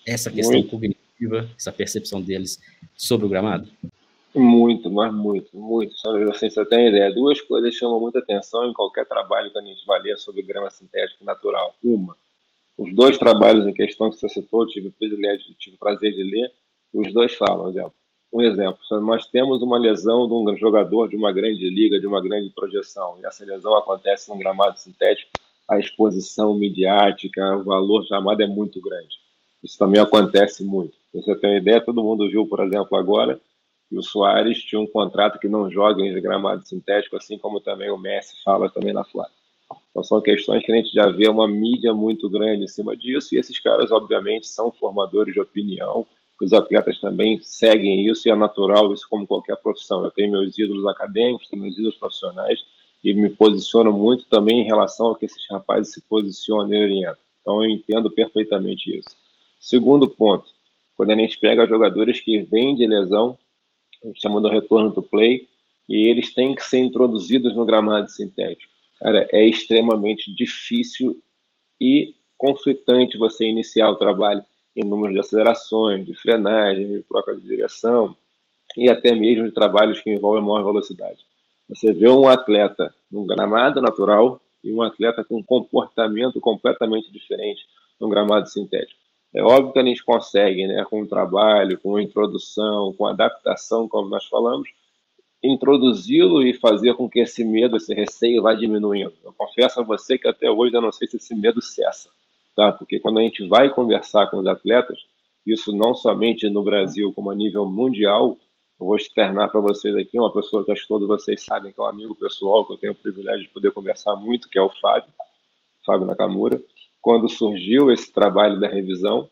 essa questão muito. cognitiva, essa percepção deles sobre o gramado? Muito, mas muito, muito. Só assim, você tem ideia. Duas coisas chamam muita atenção em qualquer trabalho que a gente vai ler sobre grama sintético natural. Uma, os dois trabalhos em questão que você citou, tive o privilégio, tive o prazer de ler, os dois falam, exemplo. Um exemplo, nós temos uma lesão de um jogador de uma grande liga, de uma grande projeção, e essa lesão acontece num gramado sintético, a exposição midiática, o valor chamado é muito grande. Isso também acontece muito. Você tem uma ideia, todo mundo viu, por exemplo, agora, que o Soares tinha um contrato que não joga em gramado sintético, assim como também o Messi fala também na Flávia. Então são questões que a gente já vê uma mídia muito grande em cima disso, e esses caras, obviamente, são formadores de opinião, os atletas também seguem isso, e é natural isso como qualquer profissão. Eu tenho meus ídolos acadêmicos, tenho meus ídolos profissionais, e me posiciono muito também em relação ao que esses rapazes se posicionam e orientam. Então eu entendo perfeitamente isso. Segundo ponto, quando a gente pega jogadores que vêm de lesão, a gente chama do retorno do play, e eles têm que ser introduzidos no gramado sintético. Cara, é extremamente difícil e conflitante você iniciar o trabalho em número de acelerações, de frenagem, de troca de direção e até mesmo de trabalhos que envolvem maior velocidade. Você vê um atleta num gramado natural e um atleta com um comportamento completamente diferente num gramado sintético. É óbvio que a gente consegue, né, com o trabalho, com a introdução, com a adaptação, como nós falamos, introduzi-lo e fazer com que esse medo, esse receio vá diminuindo. Eu confesso a você que até hoje eu não sei se esse medo cessa, tá? Porque quando a gente vai conversar com os atletas, isso não somente no Brasil, como a nível mundial, eu vou externar para vocês aqui uma pessoa que acho que todos vocês sabem que é um amigo pessoal, que eu tenho o privilégio de poder conversar muito, que é o Fábio, Fábio Nakamura. Quando surgiu esse trabalho da revisão,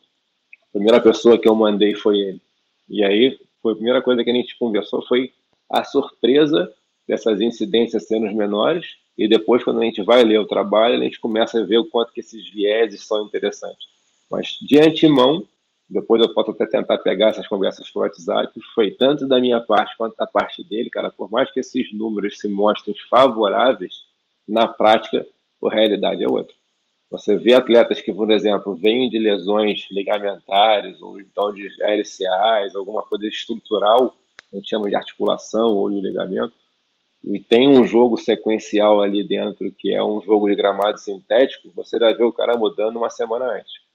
a primeira pessoa que eu mandei foi ele. E aí, foi a primeira coisa que a gente conversou foi a surpresa dessas incidências sendo menores e depois, quando a gente vai ler o trabalho, a gente começa a ver o quanto que esses vieses são interessantes. Mas, de antemão, depois eu posso até tentar pegar essas conversas por WhatsApp, foi tanto da minha parte quanto da parte dele, cara, por mais que esses números se mostrem favoráveis, na prática, a realidade é outra. Você vê atletas que, por exemplo, vêm de lesões ligamentares ou então de LCAs, alguma coisa estrutural, a gente chama de articulação ou de ligamento, e tem um jogo sequencial ali dentro, que é um jogo de gramado sintético, você vai ver o cara mudando uma semana antes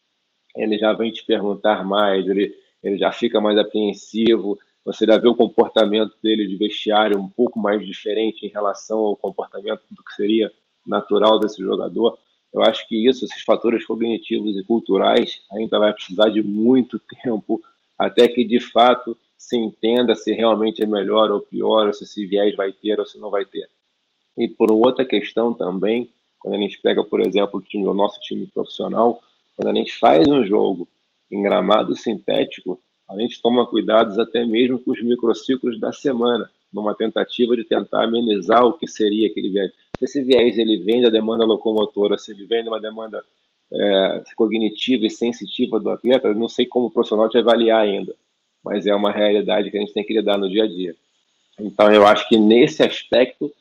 ele já vem te perguntar mais, ele, ele já fica mais apreensivo, você já vê o comportamento dele de vestiário um pouco mais diferente em relação ao comportamento do que seria natural desse jogador. Eu acho que isso, esses fatores cognitivos e culturais, ainda vai precisar de muito tempo até que de fato se entenda se realmente é melhor ou pior, ou se esse viés vai ter ou se não vai ter. E por outra questão também, quando a gente pega, por exemplo, o, time, o nosso time profissional, quando a gente faz um jogo em gramado sintético, a gente toma cuidados até mesmo com os microciclos da semana, numa tentativa de tentar amenizar o que seria aquele viés. Se esse viés ele vem da demanda locomotora, se ele vem de uma demanda é, cognitiva e sensitiva do atleta, não sei como o profissional te avaliar ainda, mas é uma realidade que a gente tem que lidar no dia a dia. Então, eu acho que nesse aspecto,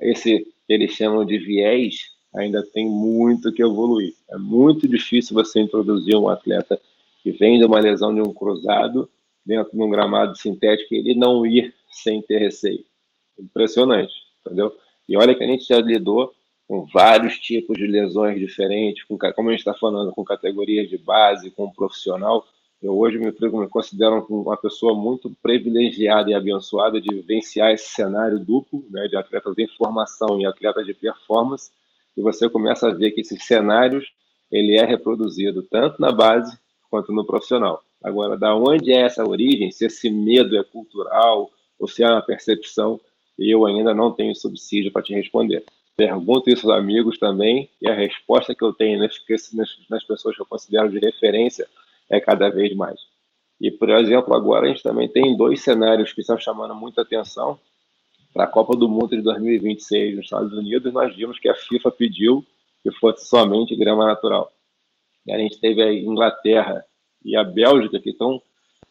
esse eles chamam de viés, ainda tem muito que evoluir. É muito difícil você introduzir um atleta que vem de uma lesão de um cruzado dentro de um gramado sintético e ele não ir sem ter receio. Impressionante, entendeu? E olha que a gente já lidou com vários tipos de lesões diferentes, com, como a gente está falando, com categorias de base, com um profissional. Eu hoje me, me considero uma pessoa muito privilegiada e abençoada de vivenciar esse cenário duplo, né, de atletas em formação e atletas de performance, e você começa a ver que esses cenários ele é reproduzido tanto na base quanto no profissional. Agora, da onde é essa origem? Se esse medo é cultural ou se é uma percepção, eu ainda não tenho subsídio para te responder. Pergunto isso aos amigos também e a resposta que eu tenho nas, nas pessoas que eu considero de referência é cada vez mais. E, por exemplo, agora a gente também tem dois cenários que estão chamando muita atenção, para a Copa do Mundo de 2026 nos Estados Unidos, nós vimos que a FIFA pediu que fosse somente grama natural. E a gente teve a Inglaterra e a Bélgica que estão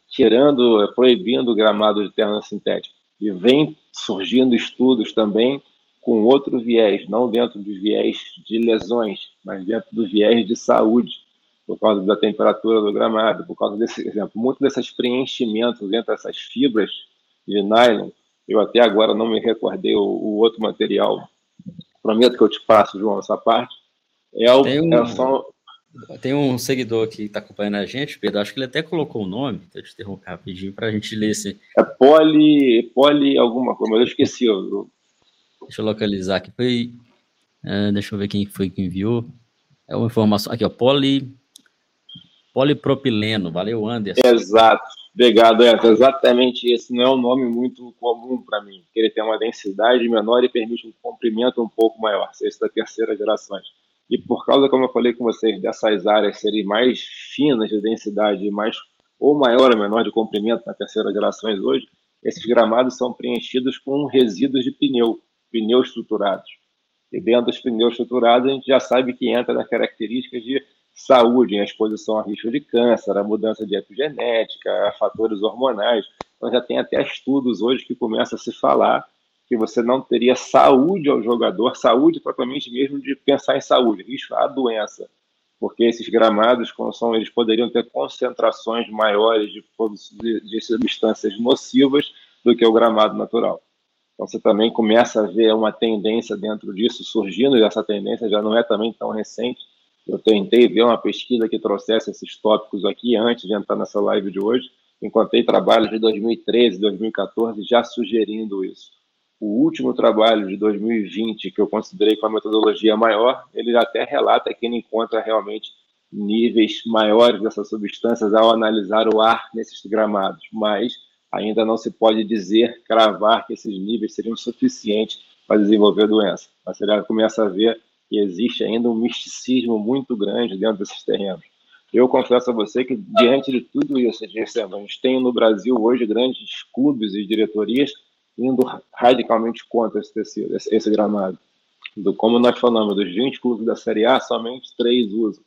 tirando, proibindo o gramado de terra sintética. E vem surgindo estudos também com outro viés, não dentro do viés de lesões, mas dentro do viés de saúde, por causa da temperatura do gramado, por causa desse exemplo, muito desses preenchimentos dentro dessas fibras de nylon eu até agora não me recordei o, o outro material. Prometo que eu te passo, João, essa parte. É o, tem, um, é só... tem um seguidor que está acompanhando a gente, Pedro, acho que ele até colocou o nome, deixa eu te interromper rapidinho para a gente ler esse. É poli, poli alguma coisa, mas eu esqueci. Eu... Deixa eu localizar aqui. Foi, uh, deixa eu ver quem foi que enviou. É uma informação. Aqui, ó. Poli, Polipropileno. Valeu, Anderson. Exato. Obrigado, Anderson. Exatamente esse não é um nome muito comum para mim, porque ele tem uma densidade menor e permite um comprimento um pouco maior, esse da terceira geração. E por causa, como eu falei com vocês, dessas áreas serem mais finas de densidade, mais ou maior ou menor de comprimento na terceira geração hoje, esses gramados são preenchidos com resíduos de pneu, pneus estruturados. E dentro dos pneus estruturados, a gente já sabe que entra nas características de saúde, a exposição a risco de câncer, a mudança de epigenética, a fatores hormonais. Então já tem até estudos hoje que começam a se falar que você não teria saúde ao jogador, saúde propriamente mesmo de pensar em saúde, risco à doença, porque esses gramados, são, eles poderiam ter concentrações maiores de, de substâncias nocivas do que o gramado natural. Então você também começa a ver uma tendência dentro disso surgindo, e essa tendência já não é também tão recente. Eu tentei ver uma pesquisa que trouxesse esses tópicos aqui antes de entrar nessa live de hoje. Encontrei trabalhos de 2013, 2014 já sugerindo isso. O último trabalho de 2020, que eu considerei com a metodologia maior, ele até relata que ele encontra realmente níveis maiores dessas substâncias ao analisar o ar nesses gramados, mas ainda não se pode dizer, cravar que esses níveis seriam suficientes para desenvolver a doença. Você já começa a ver que existe ainda um misticismo muito grande dentro desses terrenos. Eu confesso a você que, diante de tudo isso, a gente tem no Brasil hoje grandes clubes e diretorias indo radicalmente contra esse tecido, esse, esse gramado. Do, como nós falamos, dos 20 clubes da Série A, somente três usam.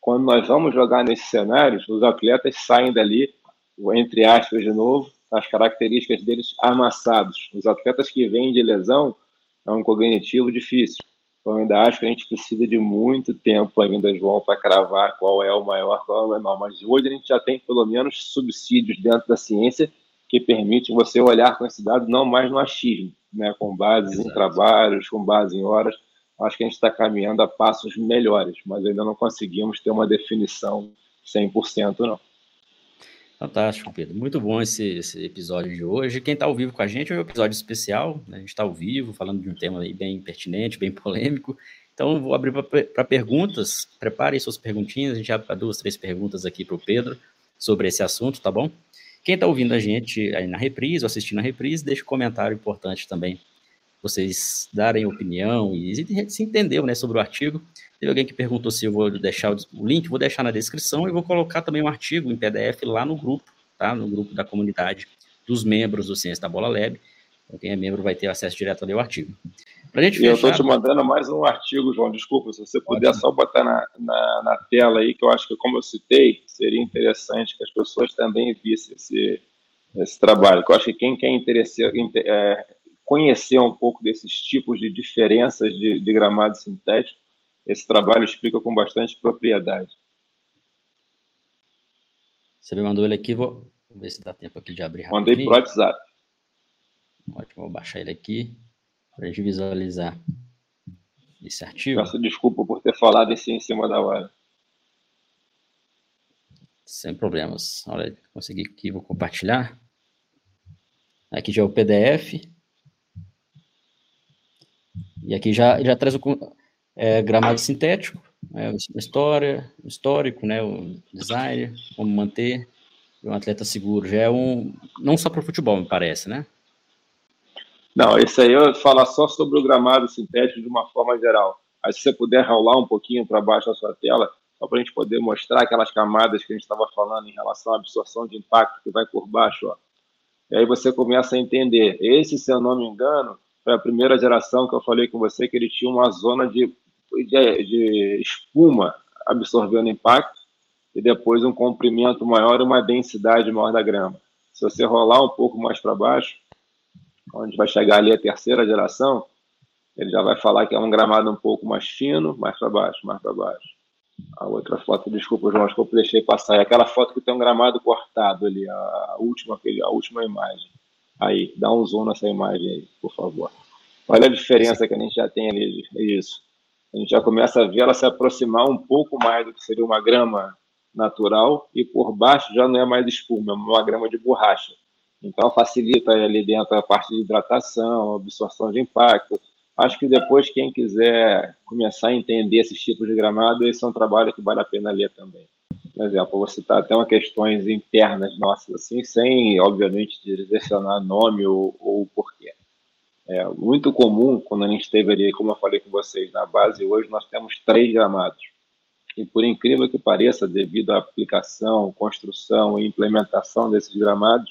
Quando nós vamos jogar nesses cenários, os atletas saem dali, entre aspas de novo, as características deles amassados. Os atletas que vêm de lesão é um cognitivo difícil. Então, eu ainda acho que a gente precisa de muito tempo ainda, João, para cravar qual é o maior, qual é o menor. Mas hoje a gente já tem pelo menos subsídios dentro da ciência que permite você olhar com esse dado não mais no achismo, né, com base Exato. em trabalhos, com base em horas. Acho que a gente está caminhando a passos melhores, mas ainda não conseguimos ter uma definição 100% não. Fantástico, Pedro. Muito bom esse, esse episódio de hoje. Quem está ao vivo com a gente é um episódio especial. Né? A gente está ao vivo, falando de um tema bem pertinente, bem polêmico. Então, vou abrir para perguntas. Preparem suas perguntinhas. A gente abre para duas, três perguntas aqui para o Pedro sobre esse assunto, tá bom? Quem está ouvindo a gente aí na reprise ou assistindo a reprise, deixa um comentário importante também. Vocês darem opinião e se entendeu né, sobre o artigo. Teve alguém que perguntou se eu vou deixar o link, vou deixar na descrição e vou colocar também um artigo em PDF lá no grupo, tá? No grupo da comunidade dos membros do Ciência da Bola Lab. Então, quem é membro vai ter acesso direto ali ao artigo. Pra gente fechar... Eu estou te mandando mais um artigo, João. Desculpa, se você puder Ótimo. só botar na, na, na, tela aí, que eu acho que, como eu citei, seria interessante que as pessoas também vissem esse, esse trabalho. Que eu acho que quem quer interessar, é, conhecer um pouco desses tipos de diferenças de, de gramado sintético, esse trabalho explica com bastante propriedade. Você me mandou ele aqui, vou, vou ver se dá tempo aqui de abrir Mandei para o WhatsApp. Ótimo, vou baixar ele aqui para a gente visualizar esse artigo. Peço desculpa por ter falado isso em cima da hora. Sem problemas. Olha, consegui aqui, vou compartilhar. Aqui já é o PDF. E aqui já, já traz o é, gramado sintético, é, história, histórico, né, o design, como manter um atleta seguro. Já é um, não só para o futebol, me parece, né? Não, esse aí eu falar só sobre o gramado sintético de uma forma geral. Aí se você puder rolar um pouquinho para baixo da sua tela, só para a gente poder mostrar aquelas camadas que a gente estava falando em relação à absorção de impacto que vai por baixo. Ó. E aí você começa a entender. Esse, se eu não me engano, foi a primeira geração que eu falei com você que ele tinha uma zona de, de, de espuma absorvendo impacto e depois um comprimento maior e uma densidade maior da grama. Se você rolar um pouco mais para baixo, onde vai chegar ali a terceira geração, ele já vai falar que é um gramado um pouco mais fino, mais para baixo, mais para baixo. A outra foto, desculpa, João, acho que eu deixei passar. É aquela foto que tem um gramado cortado ali, a última, a última imagem. Aí, dá um zoom nessa imagem aí, por favor. Olha a diferença que a gente já tem ali, é isso. A gente já começa a ver ela se aproximar um pouco mais do que seria uma grama natural e por baixo já não é mais espuma, é uma grama de borracha. Então, facilita ali dentro a parte de hidratação, absorção de impacto. Acho que depois, quem quiser começar a entender esses tipos de gramado, esse é um trabalho que vale a pena ler também. por exemplo, vou citar até uma questões internas nossas, assim, sem, obviamente, direcionar nome ou, ou porquê. É muito comum, quando a gente esteve ali, como eu falei com vocês, na base hoje, nós temos três gramados. E por incrível que pareça, devido à aplicação, construção e implementação desses gramados,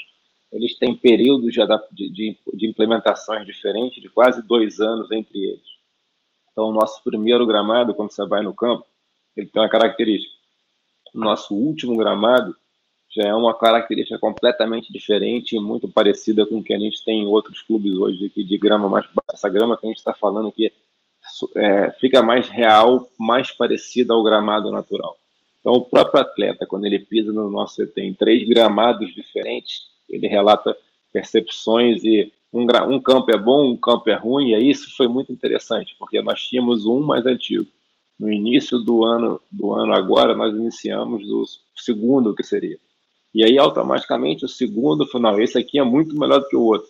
eles têm períodos de, de, de implementações diferentes, de quase dois anos entre eles. Então, o nosso primeiro gramado, quando você vai no campo, ele tem uma característica. O nosso último gramado já é uma característica completamente diferente muito parecida com o que a gente tem em outros clubes hoje aqui de grama mais essa grama que a gente está falando aqui é, fica mais real, mais parecida ao gramado natural. Então, o próprio atleta, quando ele pisa no nosso CT em três gramados diferentes, ele relata percepções e um, um campo é bom, um campo é ruim, e isso foi muito interessante, porque nós tínhamos um mais antigo. No início do ano, do ano agora, nós iniciamos o segundo, que seria. E aí, automaticamente, o segundo não, esse aqui é muito melhor do que o outro.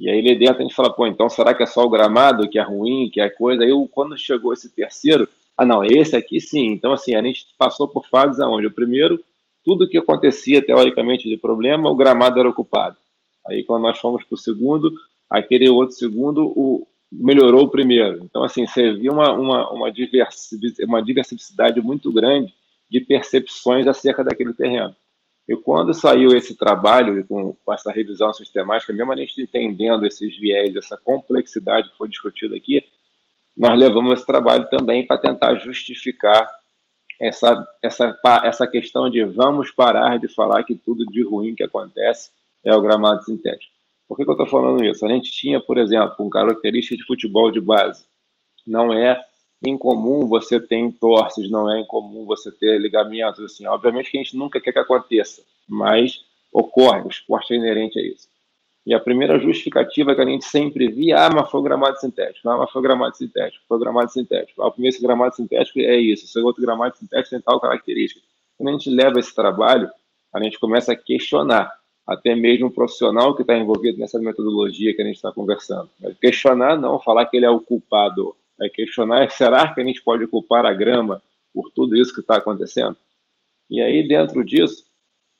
E aí, ele dentro, a gente fala, pô, então será que é só o gramado que é ruim, que é coisa? Aí, quando chegou esse terceiro, ah, não, esse aqui sim. Então, assim, a gente passou por fases aonde o primeiro tudo que acontecia teoricamente de problema, o gramado era ocupado. Aí quando nós fomos para o segundo, aquele outro segundo o, melhorou o primeiro. Então, assim, você viu uma, uma, uma, diversidade, uma diversidade muito grande de percepções acerca daquele terreno. E quando saiu esse trabalho com, essa revisão sistemática, mesmo a gente entendendo esses viés, essa complexidade que foi discutida aqui, nós levamos esse trabalho também para tentar justificar essa, essa, essa questão de vamos parar de falar que tudo de ruim que acontece é o gramado sintético. Por que, que eu estou falando isso? A gente tinha, por exemplo, um característica de futebol de base. Não é incomum você ter entorses, não é incomum você ter ligamentos, assim. Obviamente que a gente nunca quer que aconteça, mas ocorre, o esporte é inerente a isso. E a primeira justificativa que a gente sempre via, ah, mas foi gramado sintético, ah, mas foi gramado sintético, foi gramado sintético. Ah, o primeiro gramado sintético é isso, o segundo gramado sintético tem tal característica. Quando a gente leva esse trabalho, a gente começa a questionar, até mesmo o profissional que está envolvido nessa metodologia que a gente está conversando. questionar, não falar que ele é o culpado. É questionar, será que a gente pode culpar a grama por tudo isso que está acontecendo? E aí, dentro disso,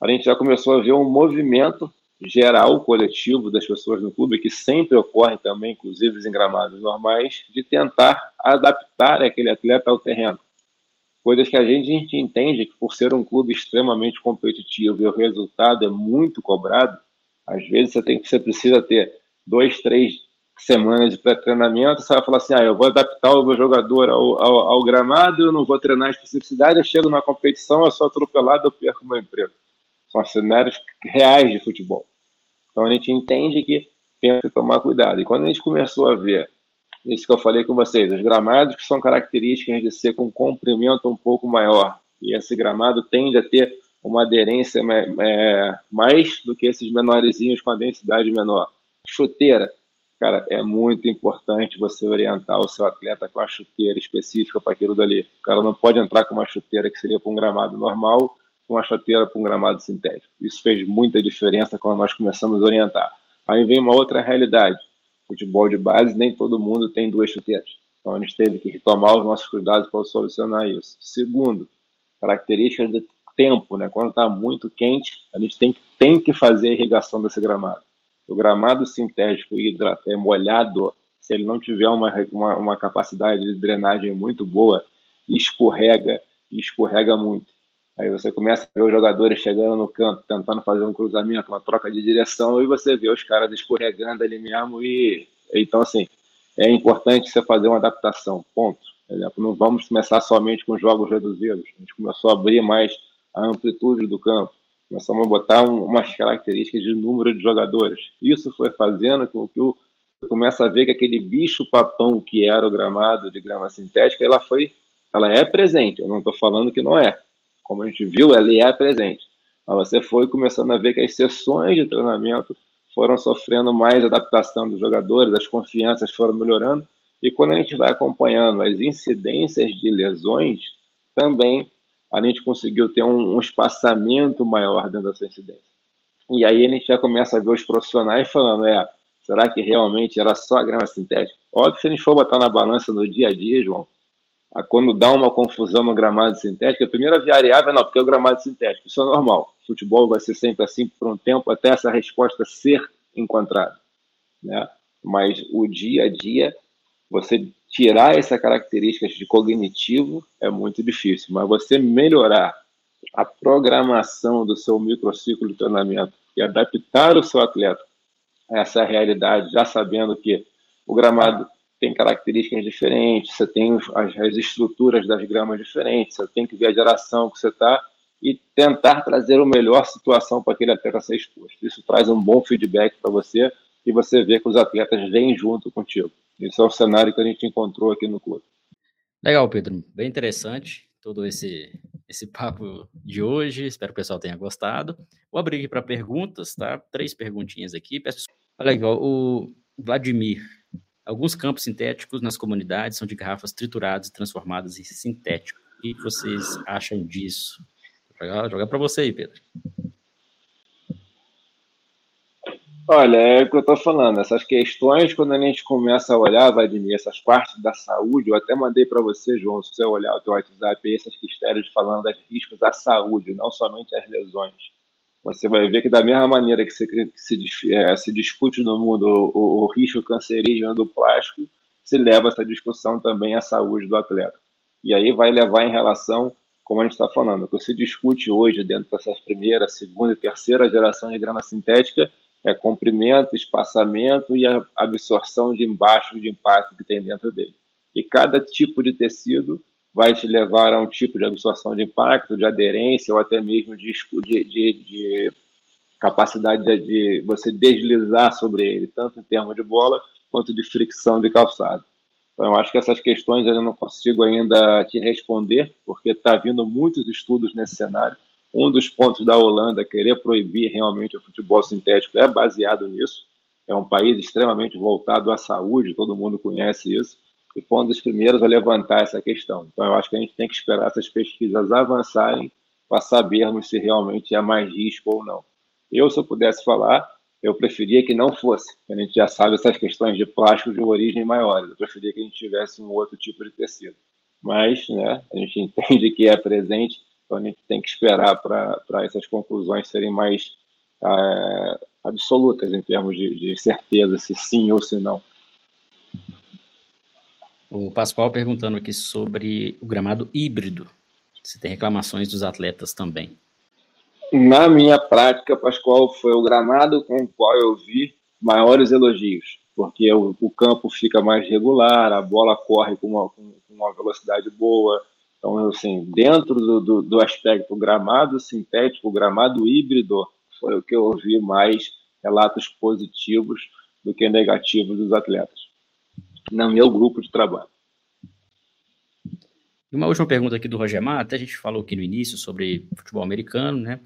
a gente já começou a ver um movimento geral, coletivo das pessoas no clube, que sempre ocorre também, inclusive em gramados normais, de tentar adaptar aquele atleta ao terreno. Coisas que a gente, a gente entende que, por ser um clube extremamente competitivo e o resultado é muito cobrado, às vezes você, tem, você precisa ter dois, três semanas de pré-treinamento, você vai falar assim, ah, eu vou adaptar o meu jogador ao, ao, ao gramado, eu não vou treinar a especificidade, eu chego na competição, eu sou atropelado, eu perco meu emprego. São cenários reais de futebol. Então a gente entende que tem que tomar cuidado. E quando a gente começou a ver isso que eu falei com vocês, os gramados que são características de ser com comprimento um pouco maior, e esse gramado tende a ter uma aderência é, mais do que esses menorzinhos com a densidade menor. Chuteira, cara, é muito importante você orientar o seu atleta com a chuteira específica para aquilo dali. O cara não pode entrar com uma chuteira que seria para um gramado normal uma chuteira para um gramado sintético. Isso fez muita diferença quando nós começamos a orientar. Aí vem uma outra realidade. Futebol de base, nem todo mundo tem duas chuteiras. Então a gente teve que retomar os nossos cuidados para solucionar isso. Segundo, características de tempo, né? Quando está muito quente, a gente tem, tem que fazer a irrigação desse gramado. O gramado sintético hidrato, é molhado, se ele não tiver uma, uma, uma capacidade de drenagem muito boa, escorrega, escorrega muito. Aí você começa a ver os jogadores chegando no campo, tentando fazer um cruzamento, uma troca de direção, e você vê os caras escorregando ali mesmo. E então, assim, é importante você fazer uma adaptação. Ponto. Não vamos começar somente com jogos reduzidos. A gente começou a abrir mais a amplitude do campo. Começamos a botar um, umas características de número de jogadores. Isso foi fazendo com que o começa a ver que aquele bicho papão que era o gramado de grama sintética, ela foi, ela é presente. Eu não estou falando que não é como a gente viu, ela é presente. Mas você foi começando a ver que as sessões de treinamento foram sofrendo mais adaptação dos jogadores, as confianças foram melhorando, e quando a gente vai acompanhando as incidências de lesões, também a gente conseguiu ter um, um espaçamento maior dentro dessa incidência. E aí a gente já começa a ver os profissionais falando, é, será que realmente era só a grama sintética? Óbvio se a gente for botar na balança no dia a dia, João, quando dá uma confusão no gramado sintético, a primeira variável é não, porque é o gramado sintético. Isso é normal. Futebol vai ser sempre assim por um tempo até essa resposta ser encontrada. Né? Mas o dia a dia, você tirar essa característica de cognitivo é muito difícil. Mas você melhorar a programação do seu microciclo de treinamento e adaptar o seu atleta a essa realidade, já sabendo que o gramado tem características diferentes, você tem as, as estruturas das gramas diferentes, você tem que ver a geração que você está e tentar trazer a melhor situação para aquele atleta ser exposto. Isso traz um bom feedback para você e você vê que os atletas vêm junto contigo. Esse é o cenário que a gente encontrou aqui no clube. Legal, Pedro. Bem interessante todo esse, esse papo de hoje. Espero que o pessoal tenha gostado. Vou abrir aqui para perguntas, tá? Três perguntinhas aqui. Olha aqui, ó, o Vladimir Alguns campos sintéticos nas comunidades são de garrafas trituradas e transformadas em sintético. O que vocês acham disso? Vou jogar, jogar para você aí, Pedro. Olha, é o que eu estou falando. Essas questões, quando a gente começa a olhar, Vladimir, essas partes da saúde, eu até mandei para você, João, se você olhar o teu WhatsApp, essas questões falando dos riscos da saúde, não somente as lesões você vai ver que da mesma maneira que se, que se, é, se discute no mundo o, o, risco cancerígeno do plástico, se leva essa discussão também à saúde do atleta. E aí vai levar em relação, como a gente está falando, o que se discute hoje dentro dessas primeira, segunda e terceira geração de grama sintética é comprimento, espaçamento e a absorção de embaixo de impacto que tem dentro dele. E cada tipo de tecido vai te levar a um tipo de absorção de impacto, de aderência ou até mesmo de, de, de, de capacidade de você deslizar sobre ele, tanto em termos de bola quanto de fricção de calçado. Então, eu acho que essas questões eu não consigo ainda te responder, porque está vindo muitos estudos nesse cenário. Um dos pontos da Holanda querer proibir realmente o futebol sintético é baseado nisso. É um país extremamente voltado à saúde, todo mundo conhece isso e foi um dos primeiros a levantar essa questão. Então, eu acho que a gente tem que esperar essas pesquisas avançarem para sabermos se realmente há mais risco ou não. Eu, se eu pudesse falar, eu preferia que não fosse. A gente já sabe essas questões de plástico de origem maiores. Eu preferia que a gente tivesse um outro tipo de tecido. Mas né, a gente entende que é presente, então a gente tem que esperar para essas conclusões serem mais é, absolutas em termos de, de certeza, se sim ou se não. O Pascoal perguntando aqui sobre o gramado híbrido. Se tem reclamações dos atletas também. Na minha prática, Pascoal, foi o gramado com o qual eu vi maiores elogios, porque o, o campo fica mais regular, a bola corre com uma, com uma velocidade boa. Então, assim, dentro do, do, do aspecto gramado sintético, gramado híbrido, foi o que eu ouvi mais relatos positivos do que negativos dos atletas no meu grupo de trabalho. Uma última pergunta aqui do Roger Mata, a gente falou aqui no início sobre futebol americano, né?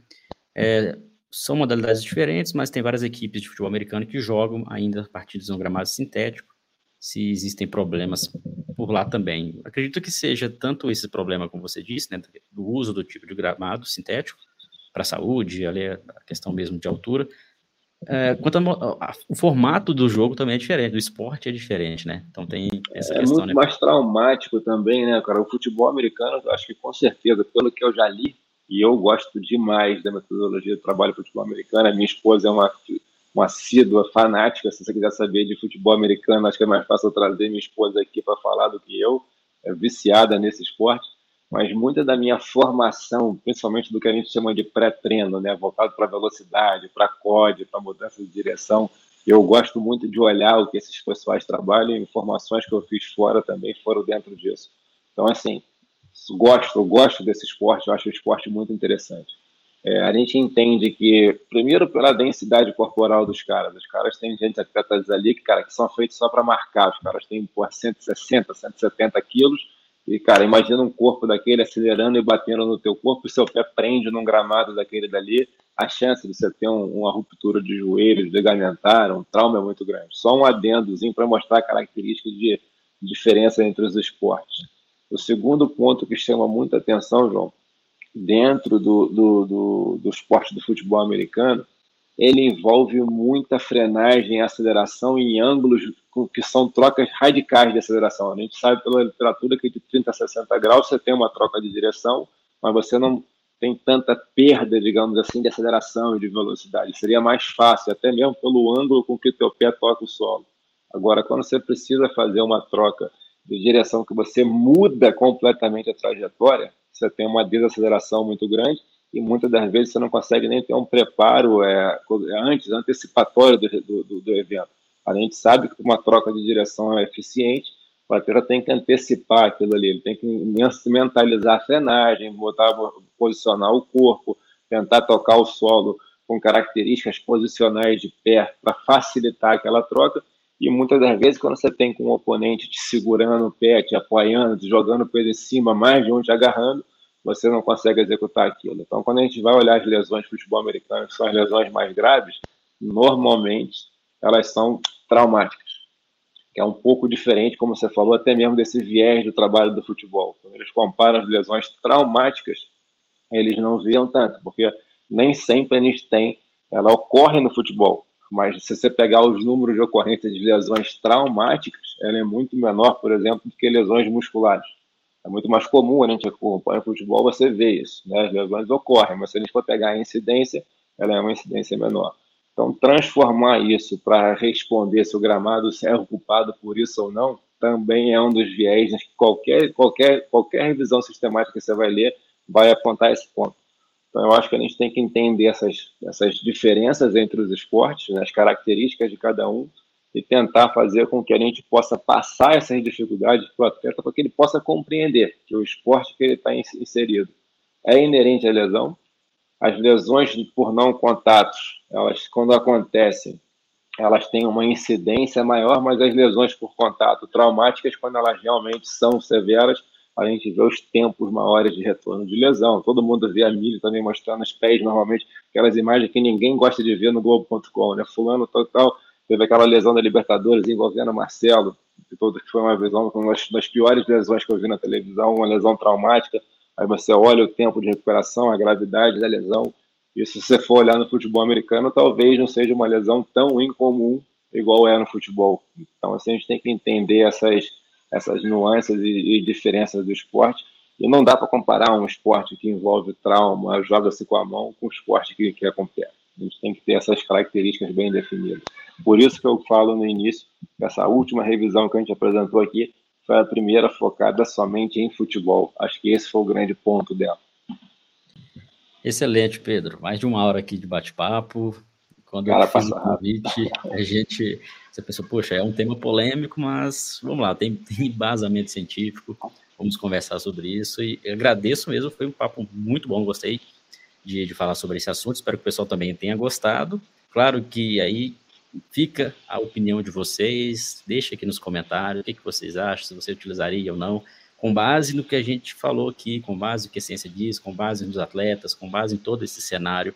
É, são modalidades diferentes, mas tem várias equipes de futebol americano que jogam ainda partidas no gramado sintético, se existem problemas por lá também. Acredito que seja tanto esse problema, como você disse, né, do uso do tipo de gramado sintético para a saúde, ali a questão mesmo de altura, é, quanto o formato do jogo também é diferente, do esporte é diferente, né? Então tem essa é questão. É muito né? mais traumático também, né, cara? O futebol americano, eu acho que com certeza, pelo que eu já li, e eu gosto demais da metodologia do trabalho de futebol americano, a minha esposa é uma, uma assídua, fanática, se você quiser saber de futebol americano, acho que é mais fácil trazer minha esposa aqui para falar do que eu, é viciada nesse esporte. Mas muita da minha formação, principalmente do que a gente chama de pré-treino, né, voltado para velocidade, para COD, para mudança de direção, eu gosto muito de olhar o que esses pessoais trabalham, informações que eu fiz fora também foram dentro disso. Então, assim, gosto, gosto desse esporte, eu acho o esporte muito interessante. É, a gente entende que, primeiro, pela densidade corporal dos caras, os caras têm gente atletas ali que, cara, que são feitos só para marcar, os caras têm por 160, 170 quilos, e, cara, imagina um corpo daquele acelerando e batendo no teu corpo, o seu pé prende num gramado daquele dali, a chance de você ter um, uma ruptura de joelho, de ligamentar, um trauma é muito grande. Só um adendozinho para mostrar a característica de diferença entre os esportes. O segundo ponto que chama muita atenção, João, dentro do, do, do, do esporte do futebol americano, ele envolve muita frenagem e aceleração em ângulos que são trocas radicais de aceleração. A gente sabe pela literatura que de 30 a 60 graus você tem uma troca de direção, mas você não tem tanta perda, digamos assim, de aceleração e de velocidade. Seria mais fácil, até mesmo pelo ângulo com que teu pé toca o solo. Agora, quando você precisa fazer uma troca de direção que você muda completamente a trajetória, você tem uma desaceleração muito grande e muitas das vezes você não consegue nem ter um preparo é, antes, antecipatório do, do, do evento. A gente sabe que uma troca de direção é eficiente, o atleta tem que antecipar aquilo ali, ele tem que mentalizar a frenagem, botar, posicionar o corpo, tentar tocar o solo com características posicionais de pé para facilitar aquela troca. E muitas das vezes, quando você tem com um oponente te segurando o pé, te apoiando, te jogando o em cima, mais de um te agarrando, você não consegue executar aquilo. Então, quando a gente vai olhar as lesões de futebol americano, que são as lesões mais graves, normalmente elas são traumáticas, que é um pouco diferente, como você falou, até mesmo desse viés do trabalho do futebol. Quando eles comparam as lesões traumáticas, eles não viam tanto, porque nem sempre gente tem, ela ocorre no futebol, mas se você pegar os números de ocorrência de lesões traumáticas, ela é muito menor, por exemplo, do que lesões musculares. É muito mais comum a gente acompanha futebol, você vê isso, né? As lesões ocorrem, mas se a gente for pegar a incidência, ela é uma incidência menor. Então, transformar isso para responder se o gramado é ocupado por isso ou não, também é um dos viés que qualquer, qualquer, qualquer revisão sistemática que você vai ler vai apontar esse ponto. Então, eu acho que a gente tem que entender essas, essas diferenças entre os esportes, né, as características de cada um, e tentar fazer com que a gente possa passar essas dificuldades para o atleta para que ele possa compreender que o esporte que ele está inserido é inerente à lesão. As lesões por não contatos, elas quando acontecem, elas têm uma incidência maior, mas as lesões por contato traumáticas, quando elas realmente são severas, a gente vê os tempos maiores de retorno de lesão. Todo mundo vê a milha também mostrando os pés, normalmente, aquelas imagens que ninguém gosta de ver no Globo.com, né? Fulano total teve aquela lesão da Libertadores envolvendo o Marcelo, que, foi uma lesão, uma das piores lesões que eu vi na televisão, uma lesão traumática. Aí você olha o tempo de recuperação, a gravidade da lesão. E se você for olhar no futebol americano, talvez não seja uma lesão tão incomum igual é no futebol. Então, assim, a gente tem que entender essas, essas nuances e, e diferenças do esporte. E não dá para comparar um esporte que envolve trauma, joga-se com a mão, com um esporte que, que é. A gente tem que ter essas características bem definidas. Por isso que eu falo no início, essa última revisão que a gente apresentou aqui foi a primeira focada somente em futebol. Acho que esse foi o grande ponto dela. Excelente, Pedro. Mais de uma hora aqui de bate-papo. Quando Cara, eu fiz o convite, a gente. Você pensou, poxa, é um tema polêmico, mas vamos lá, tem, tem embasamento científico, vamos conversar sobre isso. E agradeço mesmo, foi um papo muito bom, gostei de, de falar sobre esse assunto. Espero que o pessoal também tenha gostado. Claro que aí fica a opinião de vocês, deixa aqui nos comentários o que, que vocês acham, se você utilizaria ou não, com base no que a gente falou aqui, com base no que a ciência diz, com base nos atletas, com base em todo esse cenário.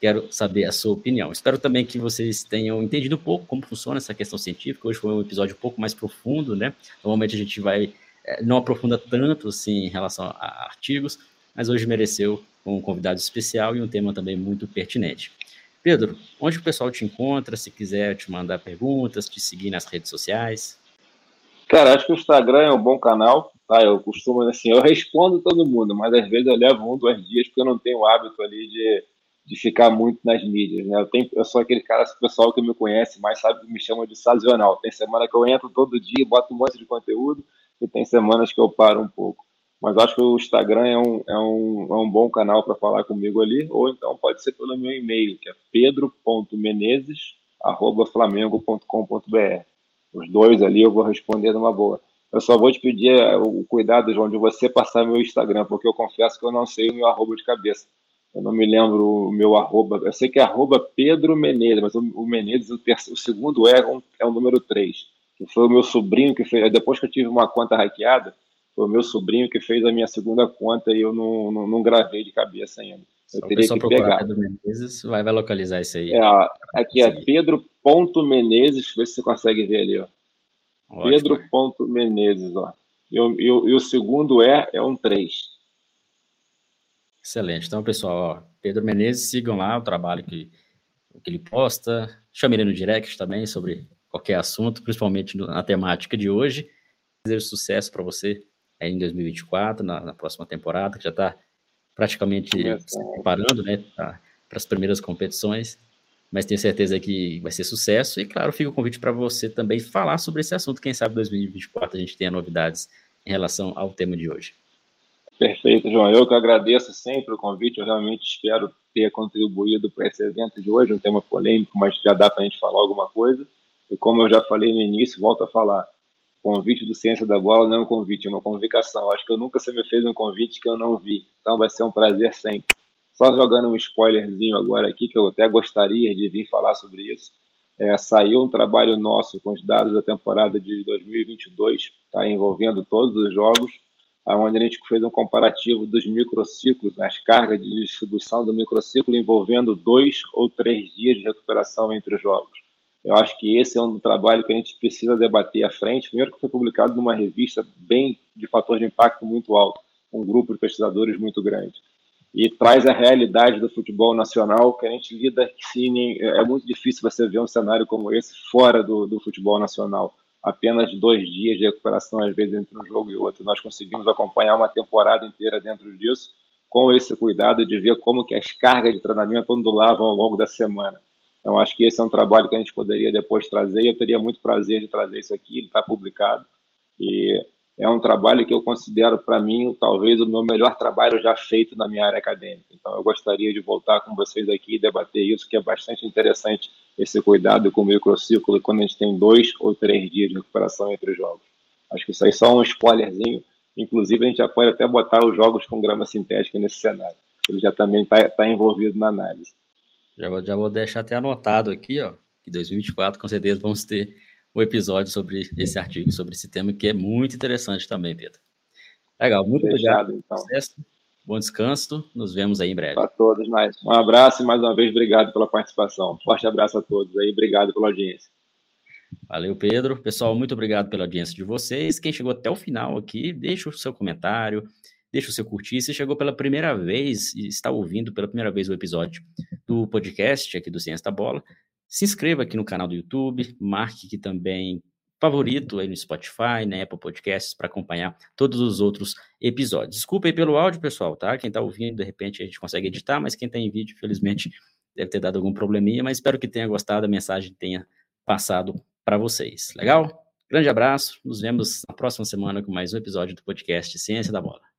Quero saber a sua opinião. Espero também que vocês tenham entendido um pouco como funciona essa questão científica. Hoje foi um episódio um pouco mais profundo, né? Normalmente a gente vai eh, não aprofunda tanto assim em relação a artigos, mas hoje mereceu um convidado especial e um tema também muito pertinente. Pedro, onde o pessoal te encontra, se quiser te mandar perguntas, te seguir nas redes sociais? Cara, acho que o Instagram é um bom canal, tá? Eu costumo, assim, eu respondo todo mundo, mas às vezes eu levo um, dois dias, porque eu não tenho o hábito ali de, de ficar muito nas mídias, né? Eu, tenho, eu sou aquele cara, o pessoal que me conhece mais sabe que me chama de sazonal. Tem semana que eu entro todo dia, boto um monte de conteúdo, e tem semanas que eu paro um pouco. Mas acho que o Instagram é um, é um, é um bom canal para falar comigo ali, ou então pode ser pelo meu e-mail, que é pedro.menezes.flamengo.com.br. Os dois ali eu vou responder numa boa. Eu só vou te pedir é, o cuidado, João, de você passar meu Instagram, porque eu confesso que eu não sei o meu arroba de cabeça. Eu não me lembro o meu arroba. Eu sei que é arroba Pedro Menezes, mas o, Menezes, o, terceiro, o segundo é, um, é o número 3. Que foi o meu sobrinho que fez. Depois que eu tive uma conta hackeada, foi o meu sobrinho que fez a minha segunda conta e eu não, não, não gravei de cabeça ainda. Eu Só teria que pegar. Pedro Menezes, vai, vai localizar isso aí. É, aqui é Pedro.menezes, vê se você consegue ver ali. Ó. Pedro.menezes, ó. E, o, e, o, e o segundo é, é um 3. Excelente. Então, pessoal, ó, Pedro Menezes, sigam lá o trabalho que, que ele posta. Chame ele no direct também sobre qualquer assunto, principalmente na temática de hoje. Desejo sucesso para você em 2024, na, na, próxima temporada, que já está praticamente se preparando né, para as primeiras competições. Mas tenho certeza que vai ser sucesso. E, claro, fica o convite para você também falar sobre esse assunto. Quem sabe em 2024 a gente tenha novidades em relação ao tema de hoje. Perfeito, João. Eu que agradeço sempre o convite. Eu realmente espero ter contribuído para esse evento de hoje, um tema polêmico, mas já dá para a gente falar alguma coisa. E como eu já falei no início, volto a falar. Convite do Ciência da Bola não é um convite, é uma convocação. Acho que eu nunca você me fez um convite que eu não vi. Então vai ser um prazer sempre. Só jogando um spoilerzinho agora aqui, que eu até gostaria de vir falar sobre isso. É, saiu um trabalho nosso com os dados da temporada de 2022, tá, envolvendo todos os jogos onde a gente fez um comparativo dos microciclos, as cargas de distribuição do microciclo envolvendo dois ou três dias de recuperação entre os jogos. Eu acho que esse é um trabalho que a gente precisa debater à frente. Primeiro, que foi publicado numa revista bem de fator de impacto muito alto, um grupo de pesquisadores muito grande. E traz a realidade do futebol nacional que a gente lida. Sim, é muito difícil você ver um cenário como esse fora do, do futebol nacional apenas dois dias de recuperação, às vezes, entre um jogo e outro. Nós conseguimos acompanhar uma temporada inteira dentro disso, com esse cuidado de ver como que as cargas de treinamento ondulavam ao longo da semana. Então, acho que esse é um trabalho que a gente poderia depois trazer, e eu teria muito prazer de trazer isso aqui, ele está publicado, e é um trabalho que eu considero, para mim, talvez o meu melhor trabalho já feito na minha área acadêmica. Então, eu gostaria de voltar com vocês aqui e debater isso, que é bastante interessante, esse cuidado com o microciclo, quando a gente tem dois ou três dias de recuperação entre os jogos. Acho que isso aí é só um spoilerzinho. Inclusive, a gente já pode até botar os jogos com grama sintética nesse cenário. Ele já também está tá envolvido na análise. Já vou, já vou deixar até anotado aqui, ó, que 2024 com certeza vamos ter o episódio sobre esse artigo, sobre esse tema, que é muito interessante também, Pedro. Legal, muito Fechado, obrigado. Então. Sucesso, bom descanso, nos vemos aí em breve. Para todos, mais um abraço e mais uma vez obrigado pela participação. Forte abraço a todos aí, obrigado pela audiência. Valeu, Pedro. Pessoal, muito obrigado pela audiência de vocês. Quem chegou até o final aqui, deixa o seu comentário, deixa o seu curtir. Se chegou pela primeira vez e está ouvindo pela primeira vez o episódio do podcast aqui do Ciência da Bola, se inscreva aqui no canal do YouTube, marque aqui também favorito aí no Spotify, na Apple Podcasts, para acompanhar todos os outros episódios. Desculpa aí pelo áudio, pessoal, tá? Quem está ouvindo, de repente a gente consegue editar, mas quem está em vídeo, felizmente, deve ter dado algum probleminha, mas espero que tenha gostado, a mensagem tenha passado para vocês. Legal? Grande abraço, nos vemos na próxima semana com mais um episódio do podcast Ciência da Bola.